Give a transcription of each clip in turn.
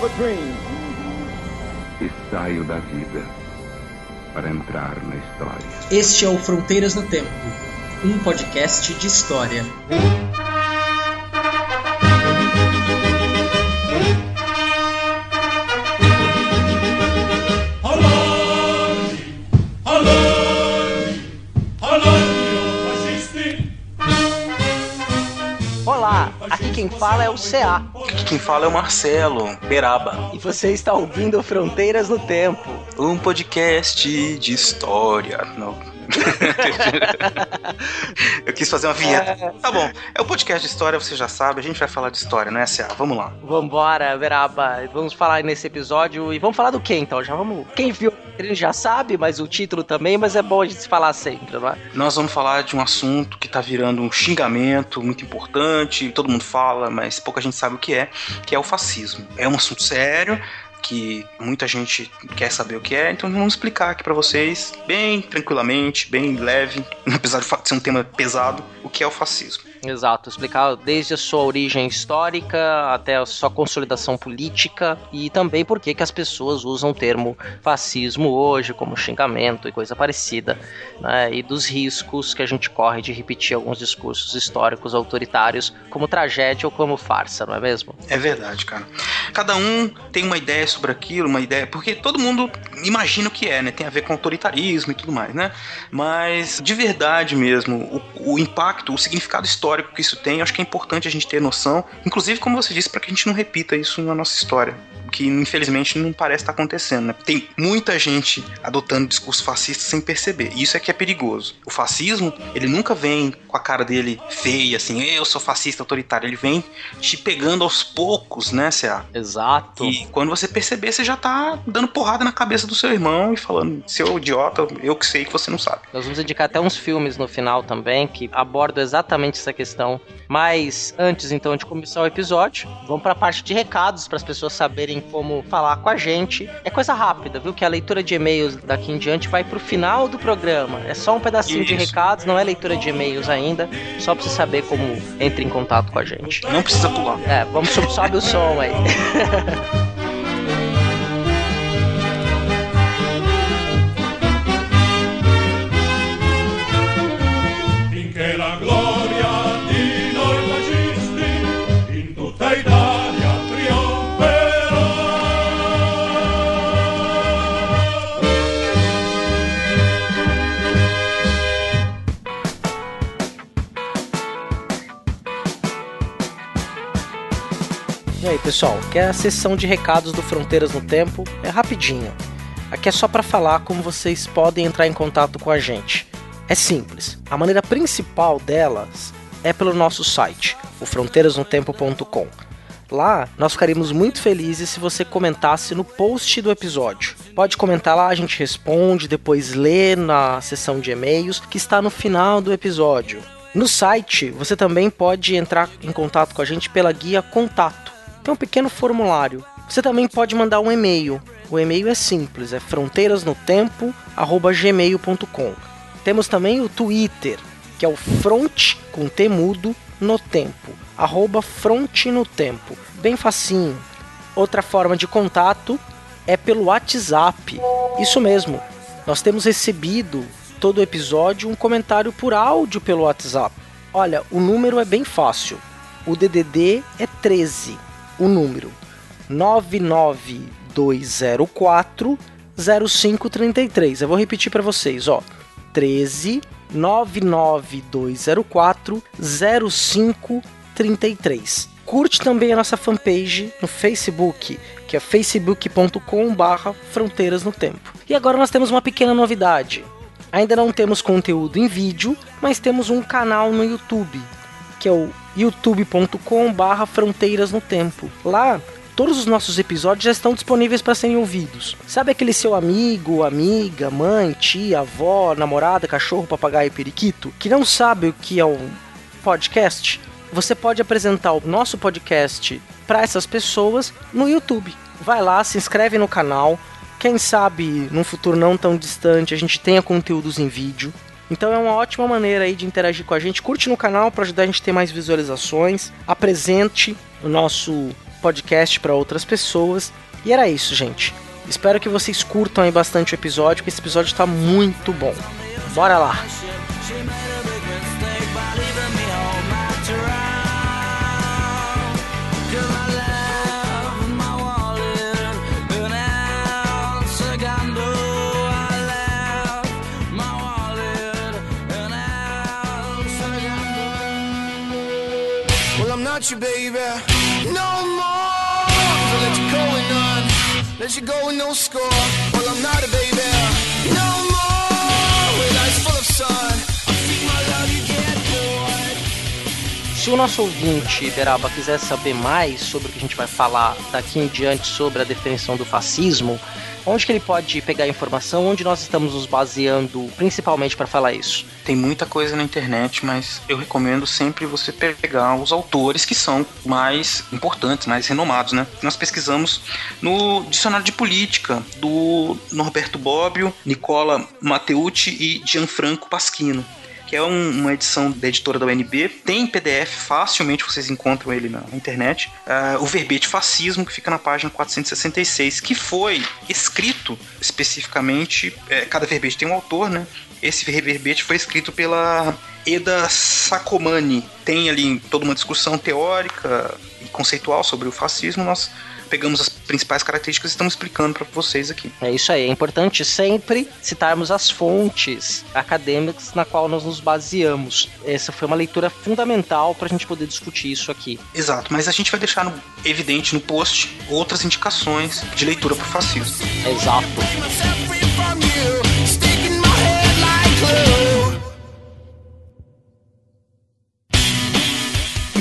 have a dream. E saio da vida para entrar na história. Este é o Fronteiras no Tempo, um podcast de história. Olá, aqui quem fala é o CA. Quem fala é o Marcelo Beraba. E você está ouvindo Fronteiras no Tempo. Um podcast de história. Não. Eu quis fazer uma vinheta. Tá bom, é o podcast de história, você já sabe, a gente vai falar de história, não é, CA? Vamos lá. Vambora, Beraba. Vamos falar nesse episódio e vamos falar do que então? Já vamos. Quem viu ele já sabe, mas o título também, mas é bom a gente falar sempre, não é? Nós vamos falar de um assunto que tá virando um xingamento muito importante, todo mundo fala, mas pouca gente sabe o que é, que é o fascismo. É um assunto sério, que muita gente quer saber o que é, então vamos explicar aqui para vocês, bem tranquilamente, bem leve, apesar de ser um tema pesado, o que é o fascismo. Exato, explicar desde a sua origem histórica até a sua consolidação política e também por que as pessoas usam o termo fascismo hoje como xingamento e coisa parecida, né? E dos riscos que a gente corre de repetir alguns discursos históricos autoritários como tragédia ou como farsa, não é mesmo? É verdade, cara. Cada um tem uma ideia sobre aquilo, uma ideia, porque todo mundo imagina o que é, né? Tem a ver com autoritarismo e tudo mais, né? Mas de verdade mesmo, o, o impacto, o significado histórico que isso tem, acho que é importante a gente ter noção, inclusive como você disse, para que a gente não repita isso na nossa história que infelizmente não parece estar acontecendo. Né? Tem muita gente adotando discurso fascista sem perceber. E isso é que é perigoso. O fascismo, ele nunca vem com a cara dele feia, assim, eu sou fascista autoritário. Ele vem te pegando aos poucos, né, C.A.? Exato. E quando você perceber, você já tá dando porrada na cabeça do seu irmão e falando, seu idiota, eu que sei que você não sabe. Nós vamos indicar até uns filmes no final também que abordam exatamente essa questão. Mas antes, então, de começar o episódio, vamos para a parte de recados para as pessoas saberem como falar com a gente. É coisa rápida, viu? Que a leitura de e-mails daqui em diante vai pro final do programa. É só um pedacinho Isso. de recados, não é leitura de e-mails ainda. Só pra você saber como entra em contato com a gente. Não precisa pular. É, vamos sobe o som aí. pessoal, que é a sessão de recados do Fronteiras no Tempo. É rapidinho. Aqui é só para falar como vocês podem entrar em contato com a gente. É simples. A maneira principal delas é pelo nosso site, o fronteirasnotempo.com. Lá, nós ficaríamos muito felizes se você comentasse no post do episódio. Pode comentar lá, a gente responde, depois lê na seção de e-mails que está no final do episódio. No site, você também pode entrar em contato com a gente pela guia Contato tem um pequeno formulário. Você também pode mandar um e-mail. O e-mail é simples, é fronteirasnotempo@gmail.com. Temos também o Twitter, que é o front com temudo no tempo, arroba no tempo, bem facinho. Outra forma de contato é pelo WhatsApp. Isso mesmo. Nós temos recebido todo episódio um comentário por áudio pelo WhatsApp. Olha, o número é bem fácil. O DDD é 13 o número 99204 0533. Eu vou repetir para vocês, ó. 13 99204 0533. Curte também a nossa fanpage no Facebook, que é facebook.com/barra Fronteiras no Tempo. E agora nós temos uma pequena novidade. Ainda não temos conteúdo em vídeo, mas temos um canal no YouTube, que é o youtube.com/barra Fronteiras no Tempo. Lá todos os nossos episódios já estão disponíveis para serem ouvidos. Sabe aquele seu amigo, amiga, mãe, tia, avó, namorada, cachorro, papagaio periquito que não sabe o que é um podcast? Você pode apresentar o nosso podcast para essas pessoas no YouTube. Vai lá, se inscreve no canal. Quem sabe num futuro não tão distante a gente tenha conteúdos em vídeo. Então é uma ótima maneira aí de interagir com a gente. Curte no canal para ajudar a gente a ter mais visualizações. Apresente o nosso podcast para outras pessoas. E era isso, gente. Espero que vocês curtam aí bastante o episódio, que esse episódio está muito bom. Bora lá! Well, Your baby no more. So let you go none. Let you go with no score. Well, I'm not a baby no more. With eyes full of sun. I you. Se o nosso ouvinte, Beraba, quiser saber mais sobre o que a gente vai falar daqui em diante sobre a definição do fascismo, onde que ele pode pegar informação? Onde nós estamos nos baseando principalmente para falar isso? Tem muita coisa na internet, mas eu recomendo sempre você pegar os autores que são mais importantes, mais renomados, né? Nós pesquisamos no Dicionário de Política do Norberto Bobbio, Nicola Matteucci e Gianfranco Pasquino que é um, uma edição da editora da UNB. Tem PDF, facilmente vocês encontram ele na internet. Uh, o verbete fascismo, que fica na página 466, que foi escrito especificamente. É, cada verbete tem um autor, né? Esse verbete foi escrito pela Eda Sacomani. Tem ali toda uma discussão teórica e conceitual sobre o fascismo. Nós pegamos as principais características e estamos explicando para vocês aqui. É isso aí, é importante sempre citarmos as fontes acadêmicas na qual nós nos baseamos. Essa foi uma leitura fundamental para a gente poder discutir isso aqui. Exato, mas a gente vai deixar no, evidente no post outras indicações de leitura para o fascismo. Exato.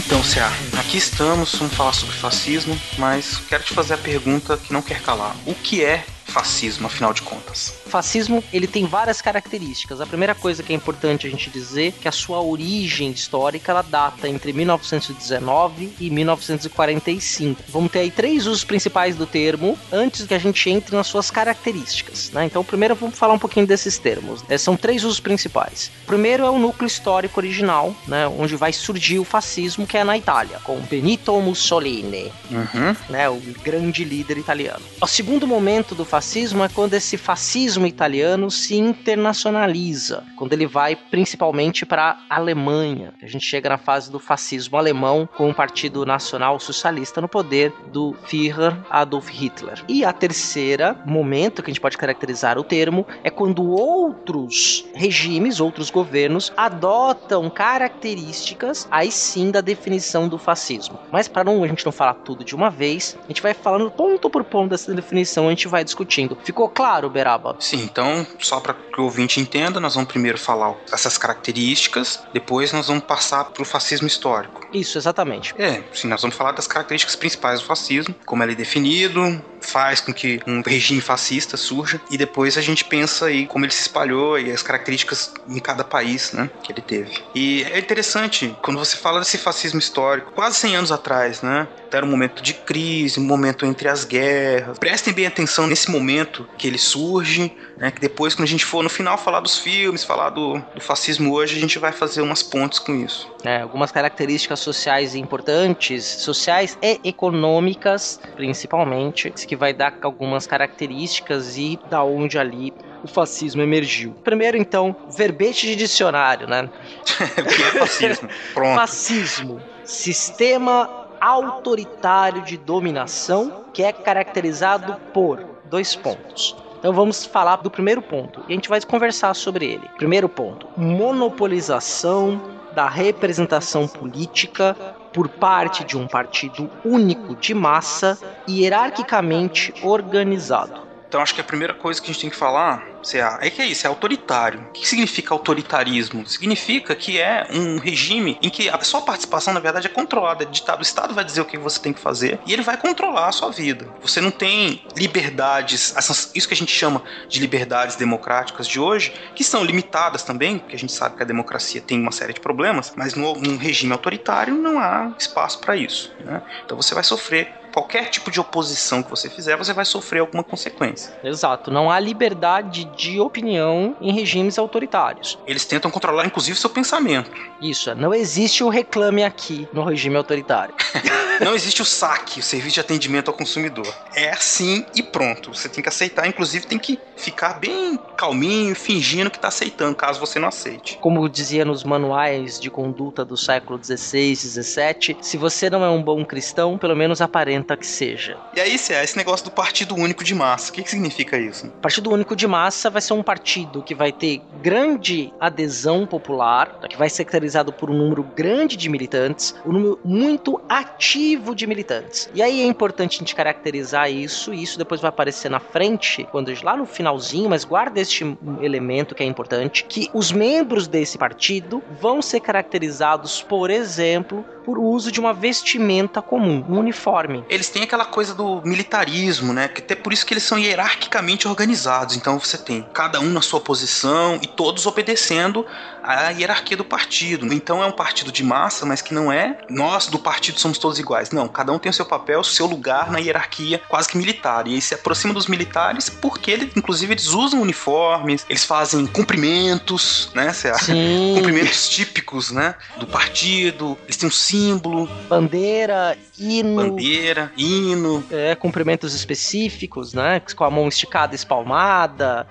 Então, Cia, aqui estamos, vamos falar sobre fascismo, mas quero te fazer a pergunta que não quer calar. O que é fascismo, afinal de contas? Fascismo ele tem várias características. A primeira coisa que é importante a gente dizer é que a sua origem histórica ela data entre 1919 e 1945. Vamos ter aí três usos principais do termo antes que a gente entre nas suas características. Né? Então, primeiro vamos falar um pouquinho desses termos. É, são três usos principais. O primeiro é o núcleo histórico original, né? onde vai surgir o fascismo, que é na Itália, com Benito Mussolini, Uhum. né? o grande líder italiano. O segundo momento do fascismo é quando esse fascismo italiano se internacionaliza, quando ele vai principalmente para a Alemanha. A gente chega na fase do fascismo alemão com o Partido Nacional Socialista no poder do Führer Adolf Hitler. E a terceira momento que a gente pode caracterizar o termo é quando outros regimes, outros governos adotam características aí sim da definição do fascismo. Mas para não a gente não falar tudo de uma vez, a gente vai falando ponto por ponto dessa definição, a gente vai discutindo. Ficou claro, Beraba? Sim, então, só para que o ouvinte entenda, nós vamos primeiro falar essas características, depois nós vamos passar para o fascismo histórico. Isso, exatamente. É, sim, nós vamos falar das características principais do fascismo, como ele é definido, faz com que um regime fascista surja, e depois a gente pensa aí como ele se espalhou e as características em cada país, né, que ele teve. E é interessante, quando você fala desse fascismo histórico, quase 100 anos atrás, né, era um momento de crise, um momento entre as guerras. Prestem bem atenção nesse momento que ele surge, né, que depois, quando a gente for no final falar dos filmes, falar do, do fascismo hoje, a gente vai fazer umas pontes com isso. É, algumas características sociais importantes, sociais e econômicas, principalmente, que vai dar algumas características e da onde ali o fascismo emergiu. Primeiro, então, verbete de dicionário, né? o que é fascismo? Pronto. Fascismo, sistema autoritário de dominação que é caracterizado por dois pontos. Então vamos falar do primeiro ponto e a gente vai conversar sobre ele. Primeiro ponto: monopolização da representação política por parte de um partido único de massa e hierarquicamente organizado. Então acho que a primeira coisa que a gente tem que falar CA, é que é isso, é autoritário. O que significa autoritarismo? Significa que é um regime em que a sua participação, na verdade, é controlada, é ditado. O Estado vai dizer o que você tem que fazer e ele vai controlar a sua vida. Você não tem liberdades, isso que a gente chama de liberdades democráticas de hoje, que são limitadas também, porque a gente sabe que a democracia tem uma série de problemas, mas num regime autoritário não há espaço para isso. né? Então você vai sofrer qualquer tipo de oposição que você fizer, você vai sofrer alguma consequência. Exato. Não há liberdade de opinião em regimes autoritários. Eles tentam controlar, inclusive, seu pensamento. Isso. Não existe o reclame aqui no regime autoritário. Não existe o saque, o serviço de atendimento ao consumidor. É assim e pronto. Você tem que aceitar, inclusive tem que ficar bem calminho, fingindo que está aceitando, caso você não aceite. Como dizia nos manuais de conduta do século XVI, XVII, se você não é um bom cristão, pelo menos aparenta que seja. E aí, é esse negócio do partido único de massa, o que, que significa isso? Partido único de massa vai ser um partido que vai ter grande adesão popular, que vai ser caracterizado por um número grande de militantes, um número muito ativo de militantes. E aí é importante a gente caracterizar isso, e isso depois vai aparecer na frente, quando lá no finalzinho, mas guarda este elemento que é importante, que os membros desse partido vão ser caracterizados, por exemplo, por uso de uma vestimenta comum, um uniforme. Eles têm aquela coisa do militarismo, né? Que até por isso que eles são hierarquicamente organizados. Então você tem cada um na sua posição e todos obedecendo à hierarquia do partido. Então é um partido de massa, mas que não é nós do partido somos todos iguais. Não, cada um tem o seu papel, o seu lugar na hierarquia quase que militar. E aí se aproxima dos militares porque eles, inclusive, eles usam uniformes, eles fazem cumprimentos, né? Sim. Cumprimentos típicos, né? Do partido. Eles têm um símbolo. Bandeira, hino. Bandeira, hino. É, cumprimentos específicos, né? Com a mão esticada, espalmada,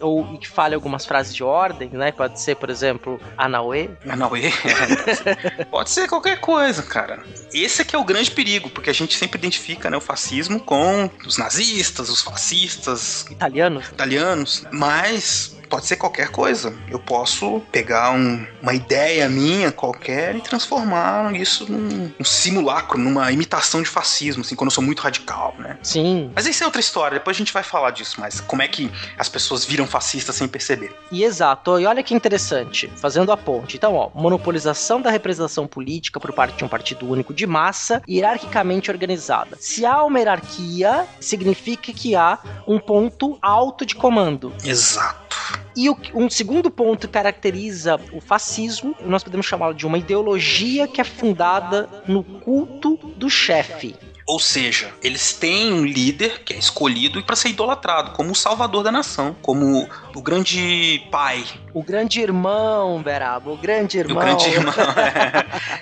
ou que fale algumas frases de ordem, né? Pode ser, por exemplo, Anauê. Anauê? Pode ser qualquer coisa, cara. Esse é que é o grande perigo, porque a gente sempre identifica né, o fascismo com os nazistas, os fascistas. Italianos. Italianos. Mas pode ser qualquer coisa. Eu posso pegar um, uma ideia minha qualquer e transformar isso num um simulacro, numa imitação de fascismo, assim, quando eu sou muito radical, né? Sim. Mas isso é outra história, depois a gente vai falar disso, mas como é que as pessoas viram fascistas sem perceber. E exato, e olha que interessante, fazendo a ponte. Então, ó, monopolização da representação política por parte de um partido único de massa, hierarquicamente organizada. Se há uma hierarquia, significa que há um ponto alto de comando. Exato. E o, um segundo ponto que caracteriza o fascismo, nós podemos chamá-lo de uma ideologia que é fundada no culto do chefe. Ou seja, eles têm um líder que é escolhido para ser idolatrado, como o salvador da nação, como o grande pai. O grande irmão, Beraba, o grande irmão. O grande irmão,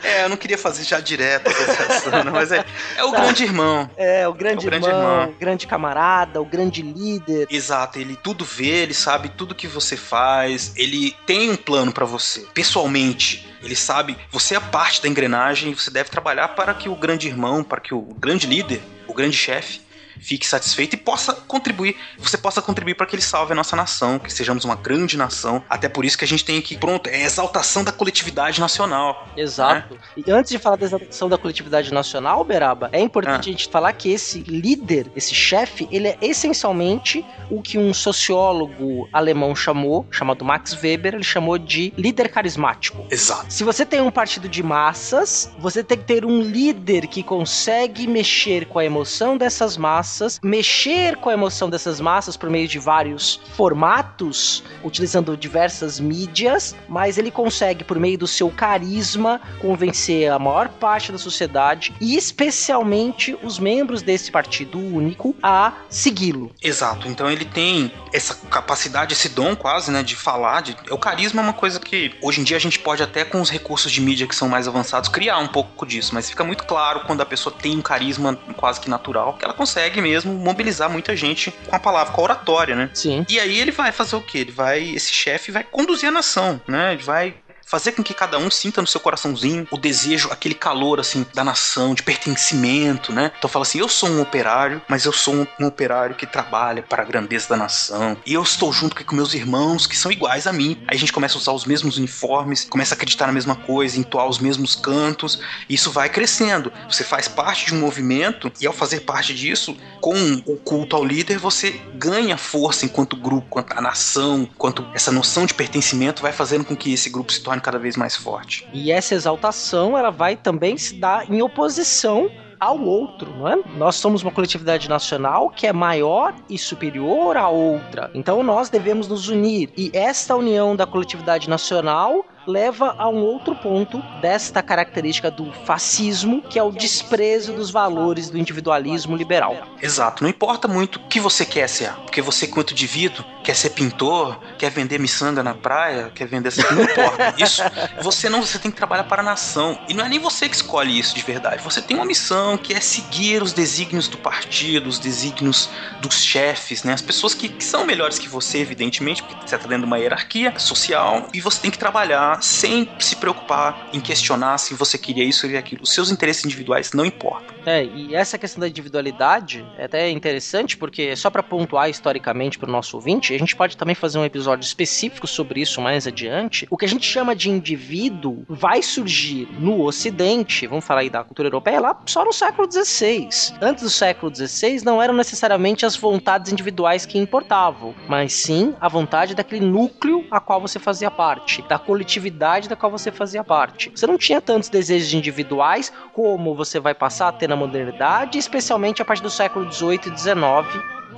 é. é eu não queria fazer já direto essa mas é, é o tá. grande irmão. É, o grande, é o grande irmão, irmão, grande camarada, o grande líder. Exato, ele tudo vê, ele sabe tudo que você faz, ele tem um plano para você, pessoalmente ele sabe, você é parte da engrenagem, você deve trabalhar para que o grande irmão, para que o grande líder, o grande chefe, fique satisfeito e possa contribuir, você possa contribuir para que ele salve a nossa nação, que sejamos uma grande nação. Até por isso que a gente tem aqui, pronto, é a exaltação da coletividade nacional. Exato. Né? E antes de falar da exaltação da coletividade nacional, Beraba, é importante ah. a gente falar que esse líder, esse chefe, ele é essencialmente o que um sociólogo alemão chamou, chamado Max Weber, ele chamou de líder carismático. Exato. Se você tem um partido de massas, você tem que ter um líder que consegue mexer com a emoção dessas massas massas, mexer com a emoção dessas massas por meio de vários formatos, utilizando diversas mídias, mas ele consegue, por meio do seu carisma, convencer a maior parte da sociedade e especialmente os membros desse partido único a segui-lo. Exato. Então ele tem essa capacidade, esse dom quase, né, de falar. De... O carisma é uma coisa que hoje em dia a gente pode até com os recursos de mídia que são mais avançados criar um pouco disso, mas fica muito claro quando a pessoa tem um carisma quase que natural que ela consegue consegue mesmo mobilizar muita gente com a palavra, com a oratória, né? Sim. E aí ele vai fazer o quê? Ele vai, esse chefe vai conduzir a nação, né? Ele vai fazer com que cada um sinta no seu coraçãozinho o desejo, aquele calor, assim, da nação, de pertencimento, né? Então fala assim: eu sou um operário, mas eu sou um, um operário que trabalha para a grandeza da nação. E eu estou junto com meus irmãos que são iguais a mim. Aí a gente começa a usar os mesmos uniformes, começa a acreditar na mesma coisa, entoar os mesmos cantos. Isso vai crescendo. Você faz parte de um movimento e ao fazer parte disso, com o culto ao líder, você ganha força enquanto grupo, enquanto a nação, enquanto essa noção de pertencimento vai fazendo com que esse grupo se torne cada vez mais forte. E essa exaltação, ela vai também se dar em oposição ao outro, não é? Nós somos uma coletividade nacional que é maior e superior à outra. Então nós devemos nos unir. E esta união da coletividade nacional leva a um outro ponto desta característica do fascismo, que é o desprezo dos valores do individualismo liberal. Exato, não importa muito o que você quer ser, porque você, quanto indivíduo, quer ser pintor, quer vender miçanga na praia, quer vender não importa. Isso, você não, você tem que trabalhar para a nação. E não é nem você que escolhe isso de verdade. Você tem uma missão que é seguir os desígnios do partido, os desígnios dos chefes, né? As pessoas que, que são melhores que você, evidentemente, porque você está dentro de uma hierarquia social e você tem que trabalhar sem se preocupar em questionar se você queria isso ou aquilo. Os seus interesses individuais não importam. É, e essa questão da individualidade é até interessante porque só para pontuar historicamente para o nosso ouvinte, a gente pode também fazer um episódio específico sobre isso mais adiante. O que a gente chama de indivíduo vai surgir no Ocidente, vamos falar aí da cultura europeia, lá só no século XVI. Antes do século XVI não eram necessariamente as vontades individuais que importavam, mas sim a vontade daquele núcleo a qual você fazia parte, da coletividade da qual você fazia parte. Você não tinha tantos desejos individuais como você vai passar a ter na modernidade, especialmente a partir do século XVIII e XIX,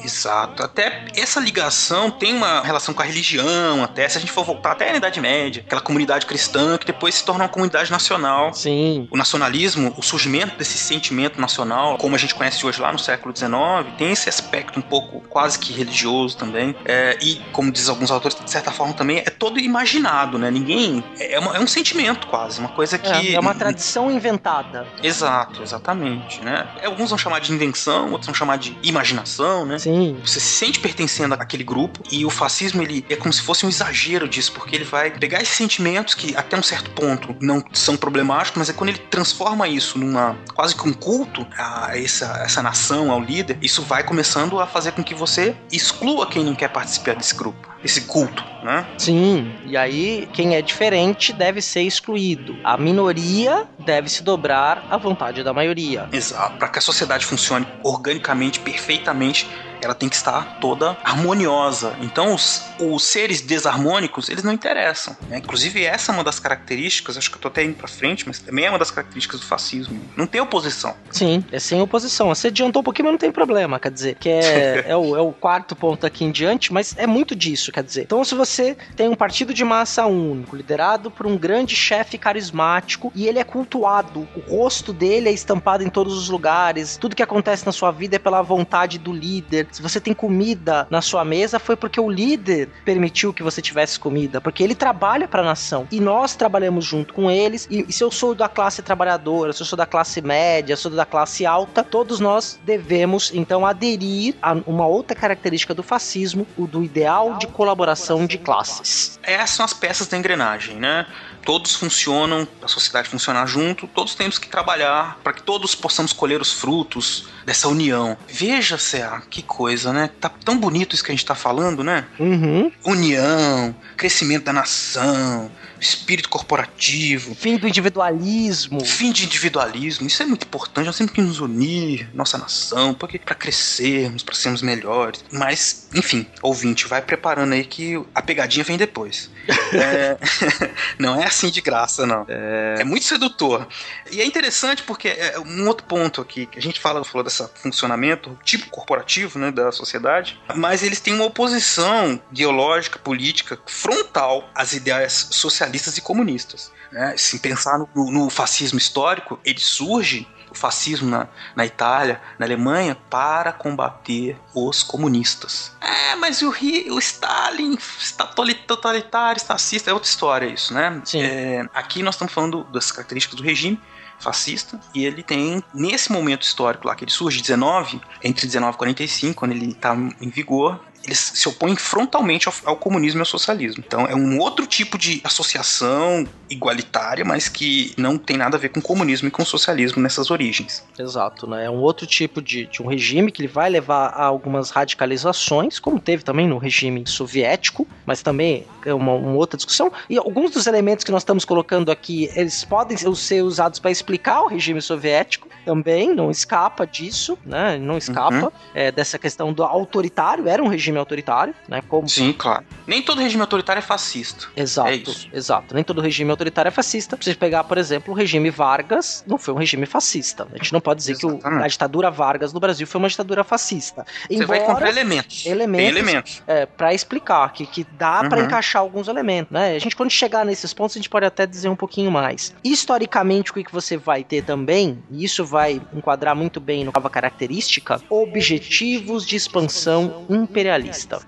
Exato. Até essa ligação tem uma relação com a religião, até se a gente for voltar até na Idade Média, aquela comunidade cristã que depois se torna uma comunidade nacional. Sim. O nacionalismo, o surgimento desse sentimento nacional, como a gente conhece hoje lá no século XIX, tem esse aspecto um pouco quase que religioso também. É, e, como diz alguns autores, de certa forma também é todo imaginado, né? Ninguém. É, uma, é um sentimento quase, uma coisa que. É, é uma tradição inventada. Exato, exatamente, né? Alguns vão chamar de invenção, outros vão chamar de imaginação, né? Sim. Você se sente pertencendo àquele grupo e o fascismo ele é como se fosse um exagero disso, porque ele vai pegar esses sentimentos que até um certo ponto não são problemáticos, mas é quando ele transforma isso numa quase que um culto a essa, essa nação, ao líder, isso vai começando a fazer com que você exclua quem não quer participar desse grupo esse culto, né? Sim, e aí quem é diferente deve ser excluído. A minoria deve se dobrar à vontade da maioria. Exato. Para que a sociedade funcione organicamente, perfeitamente, ela tem que estar toda harmoniosa. Então, os, os seres desarmônicos, eles não interessam. Né? Inclusive, essa é uma das características, acho que eu tô até indo pra frente, mas também é uma das características do fascismo. Não tem oposição. Sim, é sem oposição. Você adiantou um pouquinho, mas não tem problema, quer dizer, que é, é, o, é o quarto ponto aqui em diante, mas é muito disso, quer dizer. Então, se você tem um partido de massa único, liderado por um grande chefe carismático, e ele é cultuado, o rosto dele é estampado em todos os lugares, tudo que acontece na sua vida é pela vontade do líder, se você tem comida na sua mesa, foi porque o líder permitiu que você tivesse comida, porque ele trabalha para a nação e nós trabalhamos junto com eles. E, e se eu sou da classe trabalhadora, se eu sou da classe média, se eu sou da classe alta, todos nós devemos então aderir a uma outra característica do fascismo, o do ideal de colaboração de classes. Essas são as peças da engrenagem, né? todos funcionam, a sociedade funcionar junto, todos temos que trabalhar para que todos possamos colher os frutos dessa união. Veja, Céa, que coisa, né? Tá tão bonito isso que a gente tá falando, né? Uhum. União, crescimento da nação, espírito corporativo. Fim do individualismo. Fim de individualismo. Isso é muito importante. Nós temos que nos unir, nossa nação, porque para crescermos, para sermos melhores. Mas, enfim, ouvinte, vai preparando aí que a pegadinha vem depois. é... não é assim de graça, não. É... é... muito sedutor. E é interessante porque é um outro ponto aqui que a gente fala, falou desse funcionamento tipo corporativo, né, da sociedade, mas eles têm uma oposição ideológica, política frontal às ideias socialistas socialistas e comunistas. Né? Se pensar no, no, fascismo histórico, ele surge, o fascismo na, na Itália, na Alemanha, para combater os comunistas. É, mas o, o Stalin está totalitário, está fascista, é outra história isso, né? É, aqui nós estamos falando das características do regime, fascista, e ele tem, nesse momento histórico lá que ele surge, 19, entre 19 e 45, quando ele está em vigor, eles se opõem frontalmente ao, ao, comunismo e ao socialismo. Então é um outro tipo de associação igualitária, mas que não tem nada a ver com comunismo e com socialismo nessas origens. Exato, né? É um outro tipo de, de um regime que ele vai levar a algumas radicalizações, como teve também no regime soviético, mas também é uma, uma outra discussão. E alguns dos elementos que nós estamos colocando aqui, eles podem ser usados para explicar o regime soviético também, não escapa disso, né? Não escapa uhum. é, dessa questão do autoritário, era um regime regime autoritário, né? Como... Sim, claro. Nem todo regime autoritário é fascista. Exato, é exato. Nem todo regime autoritário é fascista. Se você pegar, por exemplo, o regime Vargas, não foi um regime fascista. A gente não pode dizer Exatamente. que o, a ditadura Vargas no Brasil foi uma ditadura fascista. Você vai encontrar elementos. Elementos. Tem elementos. É, para explicar que, que dá uhum. para encaixar alguns elementos, né? A gente quando chegar nesses pontos a gente pode até dizer um pouquinho mais. Historicamente o que você vai ter também, e isso vai enquadrar muito bem no nova característica, objetivos de expansão imperialista.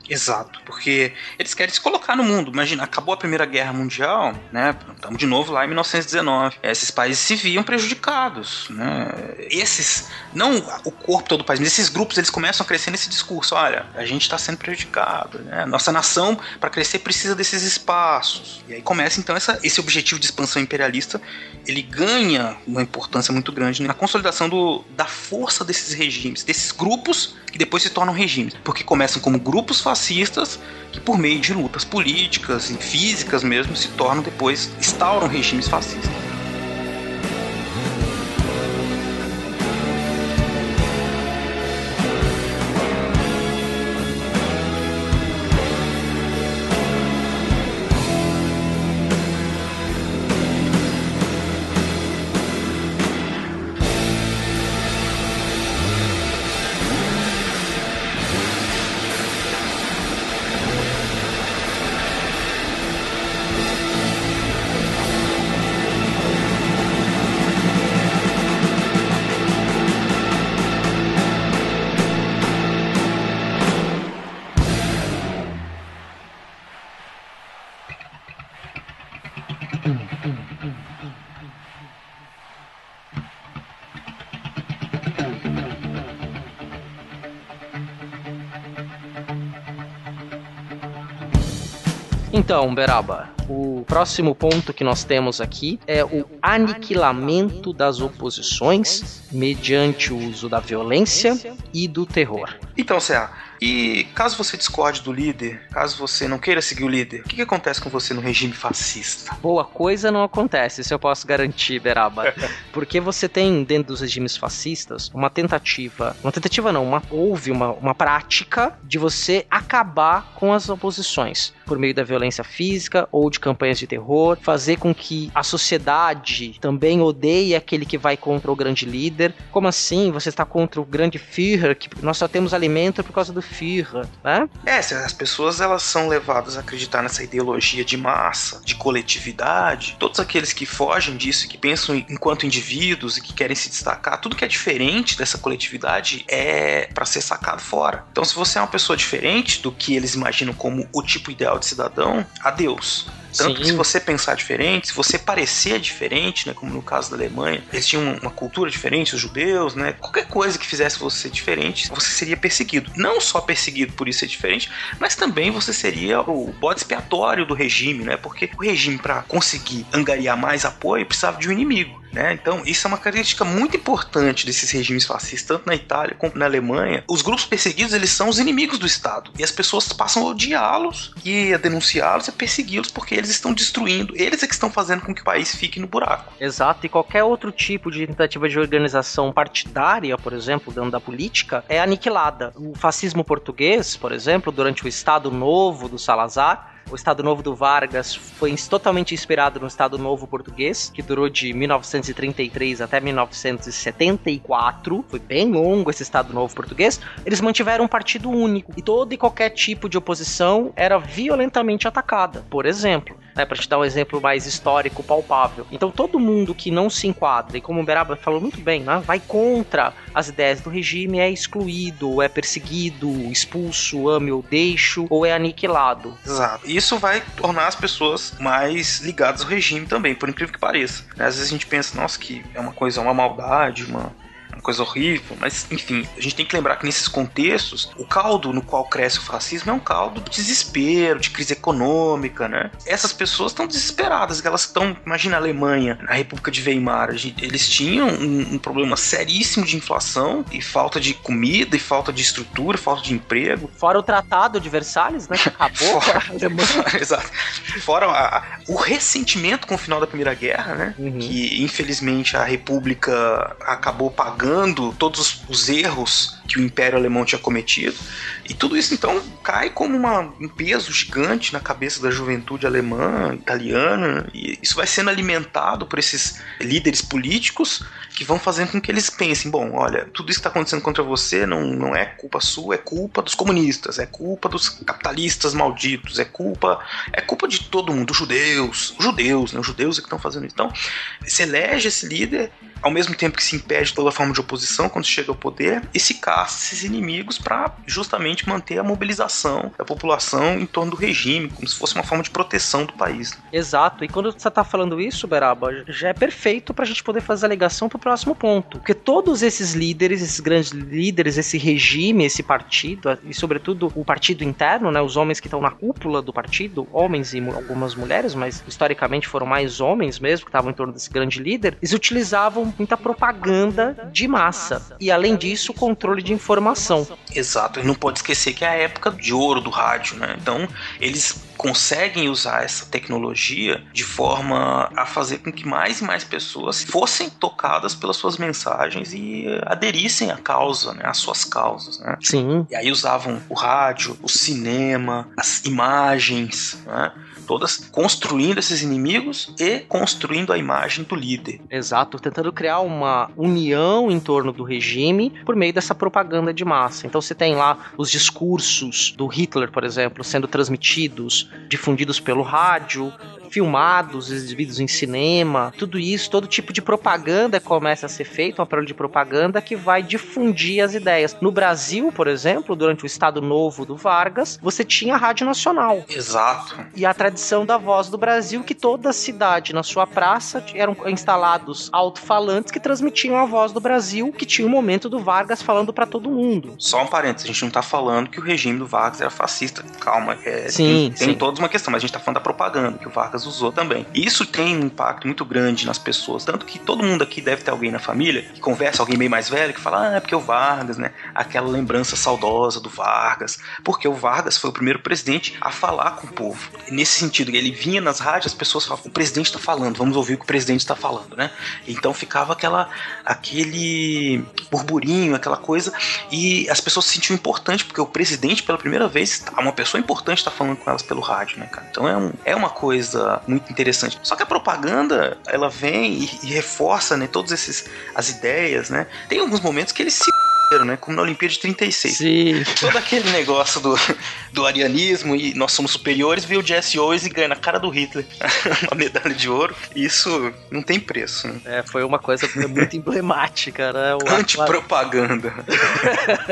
Exato, porque eles querem se colocar no mundo. Imagina, acabou a Primeira Guerra Mundial, né? Estamos de novo lá em 1919. Esses países se viam prejudicados, né? Esses, não o corpo todo do país, mas esses grupos eles começam a crescer nesse discurso. Olha, a gente está sendo prejudicado, né? Nossa nação para crescer precisa desses espaços. E aí começa então essa, esse objetivo de expansão imperialista, ele ganha uma importância muito grande na consolidação do, da força desses regimes, desses grupos que depois se tornam regimes, porque começam como grupos fascistas que por meio de lutas políticas e físicas mesmo se tornam depois instauram regimes fascistas. Então, Beraba, o próximo ponto que nós temos aqui é o aniquilamento das oposições mediante o uso da violência e do terror. Então, Cé, e caso você discorde do líder, caso você não queira seguir o líder, o que, que acontece com você no regime fascista? Boa coisa não acontece, isso eu posso garantir, Beraba. Porque você tem, dentro dos regimes fascistas, uma tentativa. Uma tentativa não, uma, houve uma, uma prática de você acabar com as oposições por meio da violência física ou de campanhas de terror, fazer com que a sociedade também odeie aquele que vai contra o grande líder. Como assim? Você está contra o grande Führer, que nós só temos alimento por causa do firra, né? É, as pessoas elas são levadas a acreditar nessa ideologia de massa, de coletividade. Todos aqueles que fogem disso, que pensam enquanto indivíduos e que querem se destacar, tudo que é diferente dessa coletividade é para ser sacado fora. Então, se você é uma pessoa diferente do que eles imaginam como o tipo ideal de cidadão, adeus. Tanto Sim. que se você pensar diferente, se você parecer diferente, né, como no caso da Alemanha, eles tinham uma cultura diferente, os judeus, né, qualquer coisa que fizesse você diferente, você seria perseguido. Não só perseguido por isso ser diferente, mas também você seria o bode expiatório do regime, né, porque o regime, para conseguir angariar mais apoio, precisava de um inimigo. Né? Então, isso é uma característica muito importante desses regimes fascistas, tanto na Itália como na Alemanha. Os grupos perseguidos, eles são os inimigos do Estado. E as pessoas passam a odiá-los e a denunciá-los e a persegui-los porque eles estão destruindo. Eles é que estão fazendo com que o país fique no buraco. Exato. E qualquer outro tipo de tentativa de organização partidária, por exemplo, dentro da política, é aniquilada. O fascismo português, por exemplo, durante o Estado Novo do Salazar, o Estado Novo do Vargas foi totalmente inspirado no Estado Novo português, que durou de 1933 até 1974. Foi bem longo esse Estado Novo português. Eles mantiveram um partido único e todo e qualquer tipo de oposição era violentamente atacada. Por exemplo, né, para te dar um exemplo mais histórico, palpável. Então todo mundo que não se enquadra, e como o Beraba falou muito bem, né, vai contra as ideias do regime, é excluído, é perseguido, expulso, ame ou deixo, ou é aniquilado. Exato. Isso vai tornar as pessoas mais ligadas ao regime também, por incrível que pareça. Às vezes a gente pensa, nossa, que é uma coisa, uma maldade, uma coisa horrível, mas enfim, a gente tem que lembrar que nesses contextos, o caldo no qual cresce o fascismo é um caldo de desespero, de crise econômica, né? Essas pessoas estão desesperadas, elas estão, imagina a Alemanha, a República de Weimar, eles tinham um, um, problema seríssimo de inflação e falta de comida e falta de estrutura, falta de emprego. Fora o Tratado de Versalhes, né, que acabou Fora. Exato. Fora a, a, o ressentimento com o final da Primeira Guerra, né? Uhum. Que infelizmente a República acabou pagando todos os erros que o Império Alemão tinha cometido. E tudo isso então cai como uma, um peso gigante na cabeça da juventude alemã, italiana, e isso vai sendo alimentado por esses líderes políticos que vão fazendo com que eles pensem: bom, olha, tudo isso que está acontecendo contra você não, não é culpa sua, é culpa dos comunistas, é culpa dos capitalistas malditos, é culpa é culpa de todo mundo, judeus, judeus, né? Os judeus é que estão fazendo isso. Então, se elege esse líder ao mesmo tempo que se impede toda forma de oposição quando chega ao poder, e se caça esses inimigos para justamente manter a mobilização da população em torno do regime, como se fosse uma forma de proteção do país. Exato, e quando você está falando isso, Beraba, já é perfeito para a gente poder fazer a ligação para o próximo ponto. Porque todos esses líderes, esses grandes líderes, esse regime, esse partido, e sobretudo o partido interno, né, os homens que estão na cúpula do partido, homens e algumas mulheres, mas historicamente foram mais homens mesmo, que estavam em torno desse grande líder, eles utilizavam muita propaganda de massa. E além disso, controle de informação. Exato, e não pode esquecer que é a época de ouro do rádio, né? Então, eles conseguem usar essa tecnologia de forma a fazer com que mais e mais pessoas fossem tocadas pelas suas mensagens e aderissem à causa, né, às suas causas, né? Sim. E aí usavam o rádio, o cinema, as imagens, né? Todas construindo esses inimigos e construindo a imagem do líder. Exato, tentando criar uma união em torno do regime por meio dessa propaganda de massa. Então você tem lá os discursos do Hitler, por exemplo, sendo transmitidos, difundidos pelo rádio, filmados, exibidos em cinema, tudo isso, todo tipo de propaganda começa a ser feito, um aparelho de propaganda que vai difundir as ideias. No Brasil, por exemplo, durante o Estado Novo do Vargas, você tinha a Rádio Nacional. Exato. E a tradição da voz do Brasil, que toda cidade na sua praça eram instalados alto-falantes que transmitiam a voz do Brasil, que tinha o momento do Vargas falando para todo mundo. Só um parênteses, a gente não tá falando que o regime do Vargas era fascista. Calma, é, sim, tem, tem sim. toda uma questão, mas a gente tá falando da propaganda que o Vargas usou também. E isso tem um impacto muito grande nas pessoas. Tanto que todo mundo aqui deve ter alguém na família que conversa, alguém meio mais velho, que fala, ah, é porque o Vargas, né? Aquela lembrança saudosa do Vargas. Porque o Vargas foi o primeiro presidente a falar com o povo. E nesse sentido, ele vinha nas rádios, as pessoas falavam, o presidente está falando, vamos ouvir o que o presidente está falando, né? Então ficava aquela, aquele burburinho, aquela coisa, e as pessoas se sentiam importante, porque o presidente, pela primeira vez, uma pessoa importante está falando com elas pelo rádio, né, cara? Então é, um, é uma coisa muito interessante. Só que a propaganda, ela vem e, e reforça, né, todas esses as ideias, né? Tem alguns momentos que eles se né? Como na Olimpíada de 36. Sim. Todo aquele negócio do, do arianismo e nós somos superiores, viu o Jesse Owens e ganha na cara do Hitler uma medalha de ouro. Isso não tem preço. Né? É, foi uma coisa muito emblemática, né? O Antipropaganda.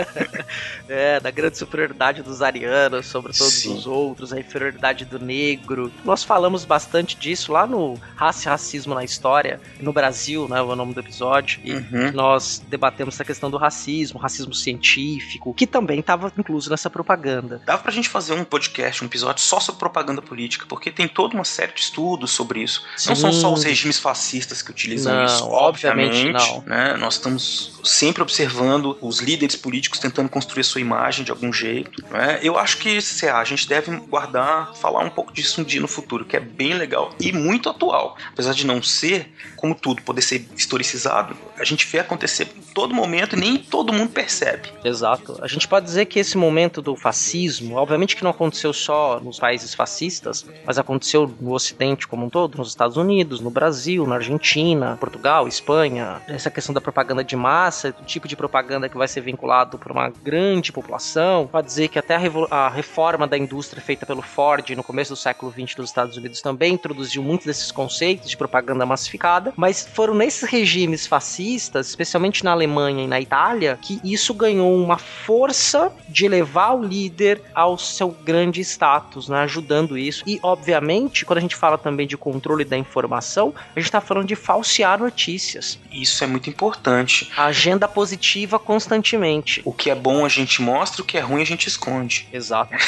é, da grande superioridade dos arianos sobre todos Sim. os outros, a inferioridade do negro. Nós falamos bastante disso lá no Raça e Racismo na História, no Brasil, né? O nome do episódio. E uhum. nós debatemos essa questão do racismo, racismo científico, que também estava incluso nessa propaganda. Dava pra gente fazer um podcast, um episódio só sobre propaganda política, porque tem toda uma série de estudos sobre isso. Sim. Não são só os regimes fascistas que utilizam não, isso, obviamente, obviamente não. Né? Nós estamos sempre observando os líderes políticos tentando construir a sua imagem de algum jeito. Né? Eu acho que sei lá, a gente deve guardar, falar um pouco disso um dia no futuro, que é bem legal e muito atual. Apesar de não ser, como tudo, poder ser historicizado, a gente vê acontecer em todo momento e nem todo mundo percebe. Exato. A gente pode dizer que esse momento do fascismo, obviamente que não aconteceu só nos países fascistas, mas aconteceu no Ocidente como um todo, nos Estados Unidos, no Brasil, na Argentina, Portugal, Espanha. Essa questão da propaganda de massa, o tipo de propaganda que vai ser vinculado por uma grande população. Pode dizer que até a, a reforma da indústria feita pelo Ford no começo do século XX nos Estados Unidos também introduziu muitos desses conceitos de propaganda massificada, mas foram nesses regimes fascistas, especialmente na Alemanha e na Itália, que isso ganhou uma força de levar o líder ao seu grande status, né, ajudando isso. E, obviamente, quando a gente fala também de controle da informação, a gente está falando de falsear notícias. Isso é muito importante. A agenda positiva constantemente. O que é bom a gente mostra, o que é ruim a gente esconde. Exato.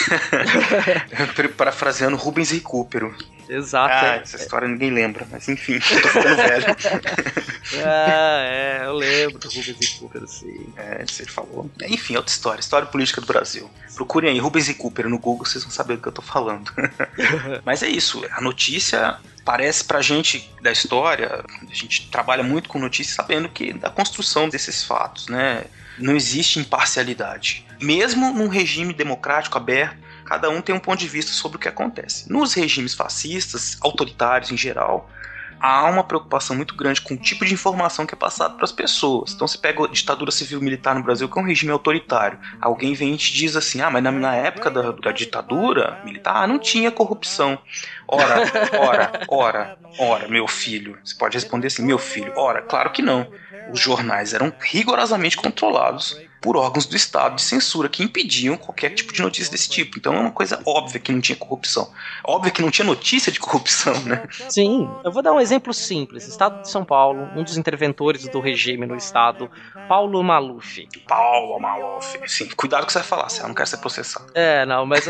Parafraseando Rubens Recupero. Exato. Ah, é. essa história ninguém lembra, mas enfim, tô ficando velho. ah, é, eu lembro do Rubens e Cooper, sim. É, você falou. Enfim, outra história, história política do Brasil. Procurem aí Rubens e Cooper no Google, vocês vão saber do que eu tô falando. mas é isso, a notícia parece pra gente da história, a gente trabalha muito com notícias sabendo que da construção desses fatos, né? Não existe imparcialidade. Mesmo num regime democrático aberto, cada um tem um ponto de vista sobre o que acontece. Nos regimes fascistas, autoritários em geral, há uma preocupação muito grande com o tipo de informação que é passado para as pessoas. Então você pega a ditadura civil-militar no Brasil, que é um regime autoritário. Alguém vem e te diz assim: ah, mas na, na época da, da, ditadura militar não tinha corrupção. Ora, ora, ora, ora, meu filho. Você pode responder assim: meu filho. Ora, claro que não. Os jornais eram rigorosamente controlados por órgãos do Estado de censura que impediam qualquer tipo de notícia desse tipo. Então é uma coisa óbvia que não tinha corrupção. Óbvio que não tinha notícia de corrupção, né? Sim. Eu vou dar um exemplo simples. Estado de São Paulo, um dos interventores do regime no Estado, Paulo Maluf. Paulo Maluf. Sim, cuidado com o que você vai falar, você não quer ser processado. É, não, mas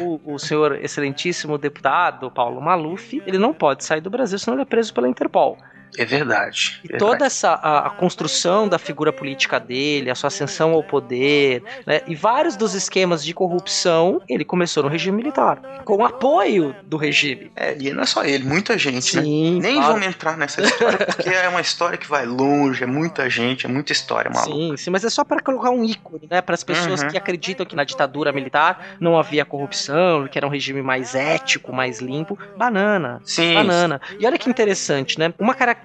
o, o, o senhor excelentíssimo deputado Paulo Maluf, ele não pode sair do Brasil senão ele é preso pela Interpol. É verdade. E toda essa a, a, construção da figura política dele, a sua ascensão ao poder, né, e vários dos esquemas de corrupção, ele começou no regime militar, com apoio do regime. É, e não é só ele, muita gente, Sim, né? Nem claro. vamos entrar nessa história, porque é uma história que vai longe, é muita gente, é muita história maluca. Sim, sim, mas é só para colocar um ícone, né, para as pessoas Uhum. que acreditam que na ditadura militar não havia corrupção, que era um regime mais ético, mais limpo. Banana. Sim. Banana. E olha que interessante, né? Uma característica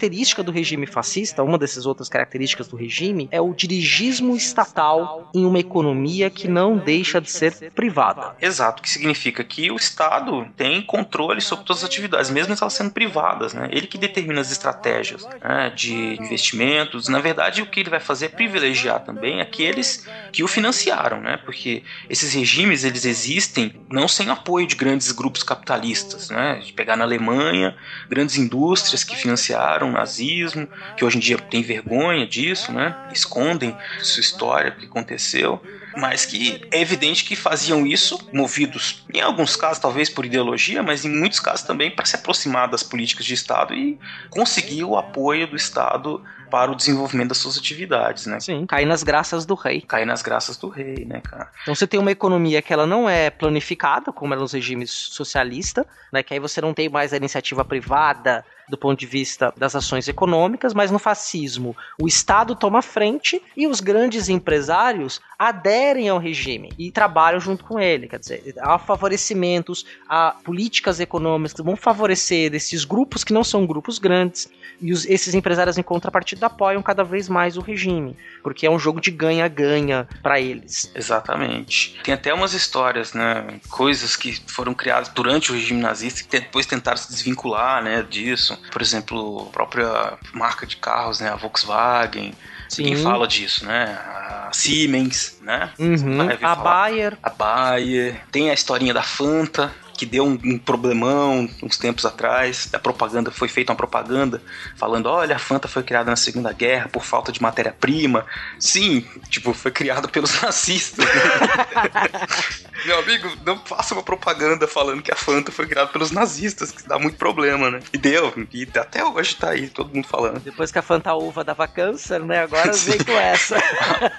do regime fascista, uma dessas outras características do regime, é o dirigismo estatal em uma economia que não deixa de ser privada. Exato, que significa que o Estado tem controle sobre todas as atividades, mesmo elas sendo privadas, né? Ele que determina as estratégias né, de investimentos. Na verdade, o que ele vai fazer é privilegiar também aqueles que o financiaram, né? Porque esses regimes eles existem não sem apoio de grandes grupos capitalistas, né? De pegar na Alemanha grandes indústrias que financiaram o nazismo, que hoje em dia tem vergonha disso, né? Escondem sua história, o que aconteceu mas que é evidente que faziam isso movidos, em alguns casos talvez por ideologia, mas em muitos casos também para se aproximar das políticas de Estado e conseguir o apoio do Estado para o desenvolvimento das suas atividades, né? Sim, cai nas graças do rei. Cair nas graças do rei, né, cara? Então você tem uma economia que ela não é planificada, como era nos regimes socialistas, né? Que aí você não tem mais a iniciativa privada do ponto de vista das ações econômicas, mas no fascismo o Estado toma frente e os grandes empresários aderem ao regime e trabalham junto com ele. Quer dizer, há favorecimentos, há políticas econômicas que vão favorecer esses grupos que não são grupos grandes e os- esses empresários em contrapartida apoiam cada vez mais o regime, porque é um jogo de ganha-ganha para eles. Exatamente. Tem até umas histórias, né? Coisas que foram criadas durante o regime nazista que depois tentaram se desvincular, né? Disso. Por exemplo, a própria marca de carros, né? A Volkswagen. Ninguém Sim. fala disso, né? A Siemens, né? Uhum. A falar. Bayer. A Bayer. Tem a historinha da Fanta, que deu um, um problemão uns tempos atrás. A propaganda foi feita uma propaganda falando: olha, a Fanta foi criada na Segunda Guerra por falta de matéria-prima. Sim, tipo, foi criada pelos nazistas. Meu amigo, não faça uma propaganda falando que a Fanta foi criada pelos nazistas, que dá muito problema, né? E deu, e até hoje tá aí, todo mundo falando. Depois que a Fanta Uva dava câncer, né? Agora vem com essa.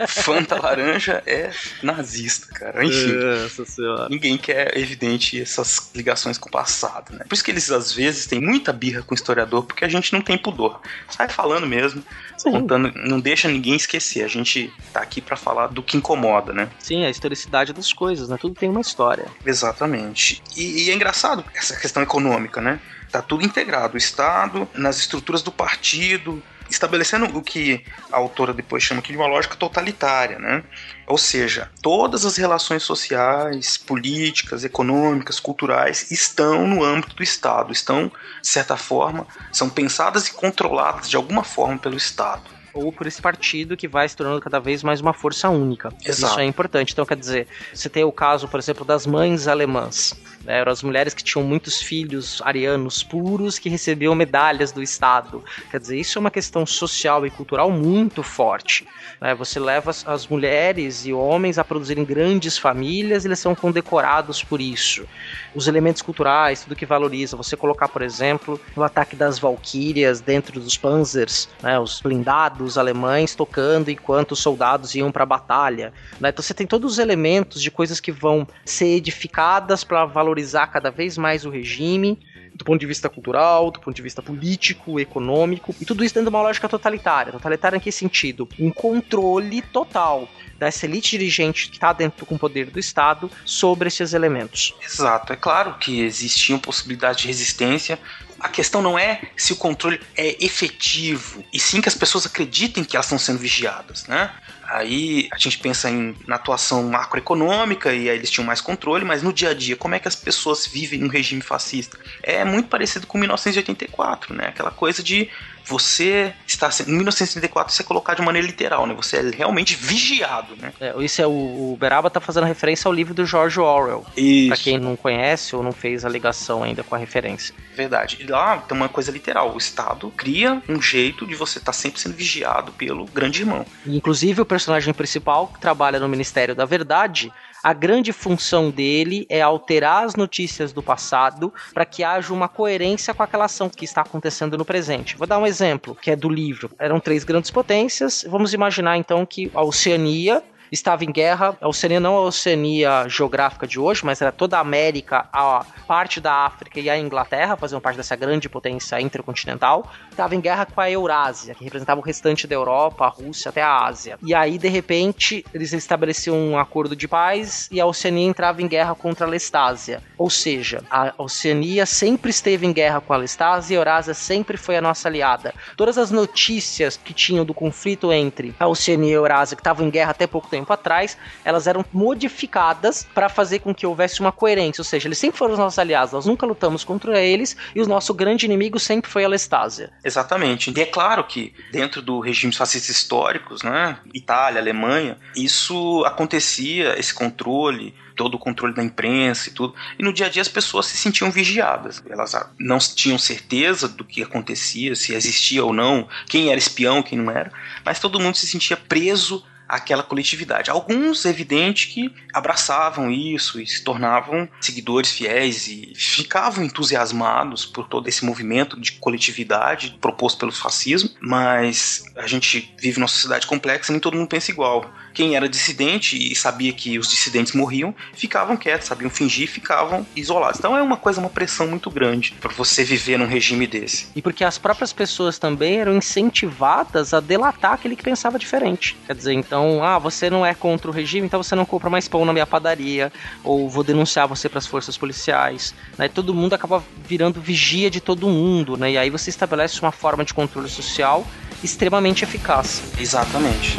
Fanta laranja é nazista, cara. Enfim. Nossa senhora. Ninguém quer, evidente, essas ligações com o passado, né? Por isso que eles, às vezes, têm muita birra com o historiador, porque a gente não tem pudor. Sai falando mesmo, Sim. contando, não deixa ninguém esquecer. A gente tá aqui pra falar do que incomoda, né? Sim, a historicidade das coisas, né? Tudo tem uma história. Exatamente. E, e é engraçado essa questão econômica, né? Tá tudo integrado. O Estado, nas estruturas do partido, estabelecendo o que a autora depois chama aqui de uma lógica totalitária, né? Ou seja, todas as relações sociais, políticas, econômicas, culturais estão no âmbito do Estado, estão, de certa forma, são pensadas e controladas de alguma forma pelo Estado. ou por esse partido que vai se tornando cada vez mais uma força única. Exato. Isso é importante. Então, quer dizer, você tem o caso, por exemplo, das mães alemãs. Né? Eram as mulheres que tinham muitos filhos arianos puros que recebiam medalhas do Estado. Quer dizer, isso é uma questão social e cultural muito forte. Né? Você leva as, mulheres e homens a produzirem grandes famílias eles são condecorados por isso. Os elementos culturais, tudo que valoriza. Você colocar, por exemplo, o ataque das valquírias dentro dos panzers, né? os blindados alemães tocando enquanto os soldados iam para a batalha. Né? Então você tem todos os elementos de coisas que vão ser edificadas para valorizar cada vez mais o regime do ponto de vista cultural, do ponto de vista político, econômico, e tudo isso dentro de uma lógica totalitária. Totalitária em que sentido? Um controle total dessa elite dirigente que está dentro com o poder do Estado sobre esses elementos. Exato. É claro que existiam possibilidades de resistência. A questão não é se o controle é efetivo, e sim que as pessoas acreditem que elas estão sendo vigiadas, né? Aí a gente pensa em, na atuação macroeconômica e aí eles tinham mais controle, mas no dia a dia, como é que as pessoas vivem num regime fascista? É muito parecido com 1984, né? Aquela coisa de você está em 1934 você é colocado de maneira literal, né? Você é realmente vigiado, né? É, isso é o, o Beraba tá fazendo referência ao livro do George Orwell. Isso. Pra quem não conhece ou não fez a ligação ainda com a referência. Verdade. E lá tem uma coisa literal. O Estado cria um jeito de você estar tá sempre sendo vigiado pelo grande irmão. Inclusive o personagem principal que trabalha no Ministério da Verdade a grande função dele é alterar as notícias do passado para que haja uma coerência com aquela ação que está acontecendo no presente. Vou dar um exemplo, que é do livro. Eram três grandes potências. Vamos imaginar então que a Oceania estava em guerra. A Oceania não é a Oceania geográfica de hoje, mas era toda a América, a parte da África e a Inglaterra, faziam parte dessa grande potência intercontinental. Estava em guerra com a Eurásia, que representava o restante da Europa, a Rússia até a Ásia. E aí, de repente, eles estabeleciam um acordo de paz e a Oceania entrava em guerra contra a Lestásia. Ou seja, a Oceania sempre esteve em guerra com a Lestásia e a Eurásia sempre foi a nossa aliada. Todas as notícias que tinham do conflito entre a Oceania e a Eurásia, que estavam em guerra até pouco tempo atrás, elas eram modificadas para fazer com que houvesse uma coerência. Ou seja, eles sempre foram os nossos aliados, nós nunca lutamos contra eles e o nosso grande inimigo sempre foi a Lestásia. Exatamente. E é claro que dentro do regimes fascistas históricos, né, Itália, Alemanha, isso acontecia, esse controle, todo o controle da imprensa e tudo. E no dia a dia as pessoas se sentiam vigiadas. Elas não tinham certeza do que acontecia, se existia ou não, quem era espião, quem não era, mas todo mundo se sentia preso aquela coletividade. Alguns, evidente, que abraçavam isso e se tornavam seguidores fiéis e ficavam entusiasmados por todo esse movimento de coletividade proposto pelo fascismo, mas a gente vive numa sociedade complexa e nem todo mundo pensa igual. Quem era dissidente e sabia que os dissidentes morriam, ficavam quietos, sabiam fingir, ficavam isolados. Então é uma coisa, uma pressão muito grande para você viver num regime desse. E porque as próprias pessoas também eram incentivadas a delatar aquele que pensava diferente. Quer dizer, então, ah, você não é contra o regime, então você não compra mais pão na minha padaria, ou vou denunciar você para as forças policiais. Né? Todo mundo acaba virando vigia de todo mundo, né? E aí você estabelece uma forma de controle social extremamente eficaz. Exatamente.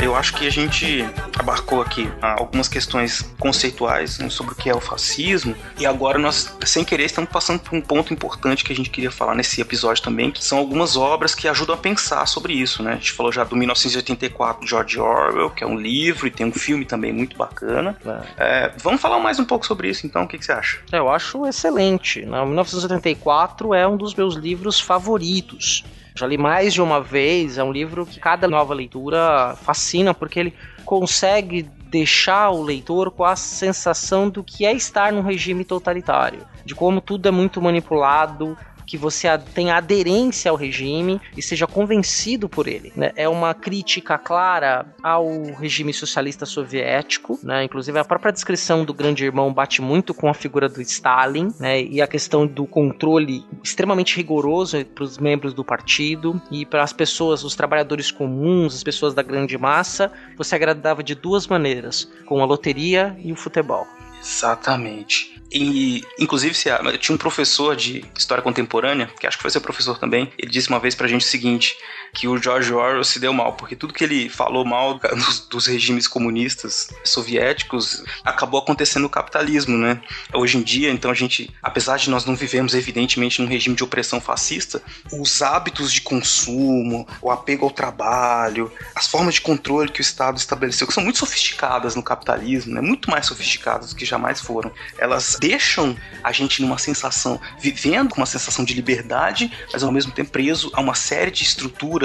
Eu acho que a gente abarcou aqui ah, algumas questões conceituais né, sobre o que é o fascismo e agora nós, sem querer, estamos passando por um ponto importante que a gente queria falar nesse episódio também, que são algumas obras que ajudam a pensar sobre isso, né? A gente falou já do 1984 de George Orwell, que é um livro e tem um filme também muito bacana. É, vamos falar mais um pouco sobre isso, então, o que, que você acha? Eu acho excelente. Né? 1984 é um dos meus livros favoritos. Já li mais de uma vez, é um livro que cada nova leitura fascina, porque ele consegue deixar o leitor com a sensação do que é estar num regime totalitário, de como tudo é muito manipulado, que você tenha aderência ao regime e seja convencido por ele. Né? É uma crítica clara ao regime socialista soviético, né? inclusive a própria descrição do grande irmão bate muito com a figura do Stalin né? e a questão do controle extremamente rigoroso para os membros do partido e para as pessoas, os trabalhadores comuns, as pessoas da grande massa, você agradava de duas maneiras, com a loteria e o futebol. Exatamente. E, inclusive, tinha um professor de história contemporânea, que acho que foi seu professor também, ele disse uma vez pra gente o seguinte: que o George Orwell se deu mal, porque tudo que ele falou mal dos, dos regimes comunistas soviéticos acabou acontecendo no capitalismo, né? Hoje em dia, então, a gente, apesar de nós não vivemos, evidentemente, num regime de opressão fascista, os hábitos de consumo, o apego ao trabalho, as formas de controle que o Estado estabeleceu, que são muito sofisticadas no capitalismo, né? Muito mais sofisticadas do que jamais foram. Elas deixam a gente numa sensação, vivendo com uma sensação de liberdade, mas ao mesmo tempo preso a uma série de estruturas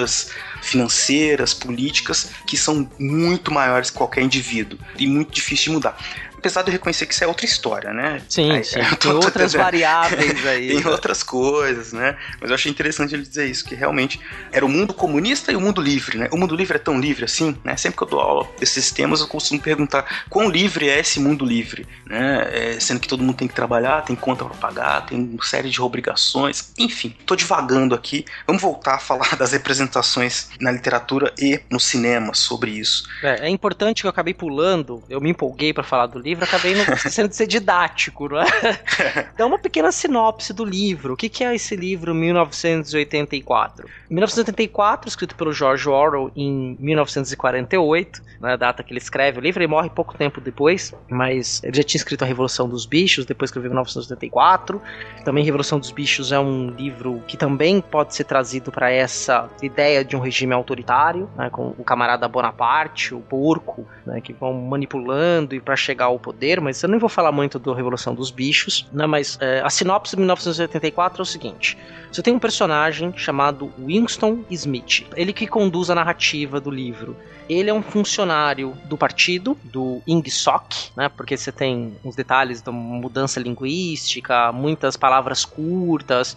financeiras, políticas, que são muito maiores que qualquer indivíduo e muito difícil de mudar apesar de eu reconhecer que isso é outra história, né? Sim, aí, sim. Tô, tem outras tô, variáveis aí. tem outras coisas, né? Mas eu achei interessante ele dizer isso, que realmente era o mundo comunista e o mundo livre, né? O mundo livre é tão livre assim, né? Sempre que eu dou aula desses temas, eu costumo perguntar quão livre é esse mundo livre, né? É, sendo que todo mundo tem que trabalhar, tem conta para pagar, tem uma série de obrigações, enfim. Tô divagando aqui. Vamos voltar a falar das representações na literatura e no cinema sobre isso. É, é importante que eu acabei pulando, eu me empolguei para falar do livro, acabei não esquecendo de ser didático, não é? Dá uma pequena sinopse do livro. O que, que é esse livro 1984? 1984, escrito pelo George Orwell em 1948, né, a data que ele escreve o livro, ele morre pouco tempo depois, mas ele já tinha escrito A Revolução dos Bichos, depois escreveu em 1984. Também Revolução dos Bichos é um livro que também pode ser trazido para essa ideia de um regime autoritário, né, com o camarada Bonaparte, o porco, né, que vão manipulando e para chegar ao poder, mas eu nem vou falar muito do Revolução dos Bichos, né, mas é, a sinopse de 1984 é o seguinte: você tem um personagem chamado Winston Smith, ele que conduz a narrativa do livro. Ele é um funcionário do partido, do INGSOC, né? Porque você tem uns detalhes da mudança linguística, muitas palavras curtas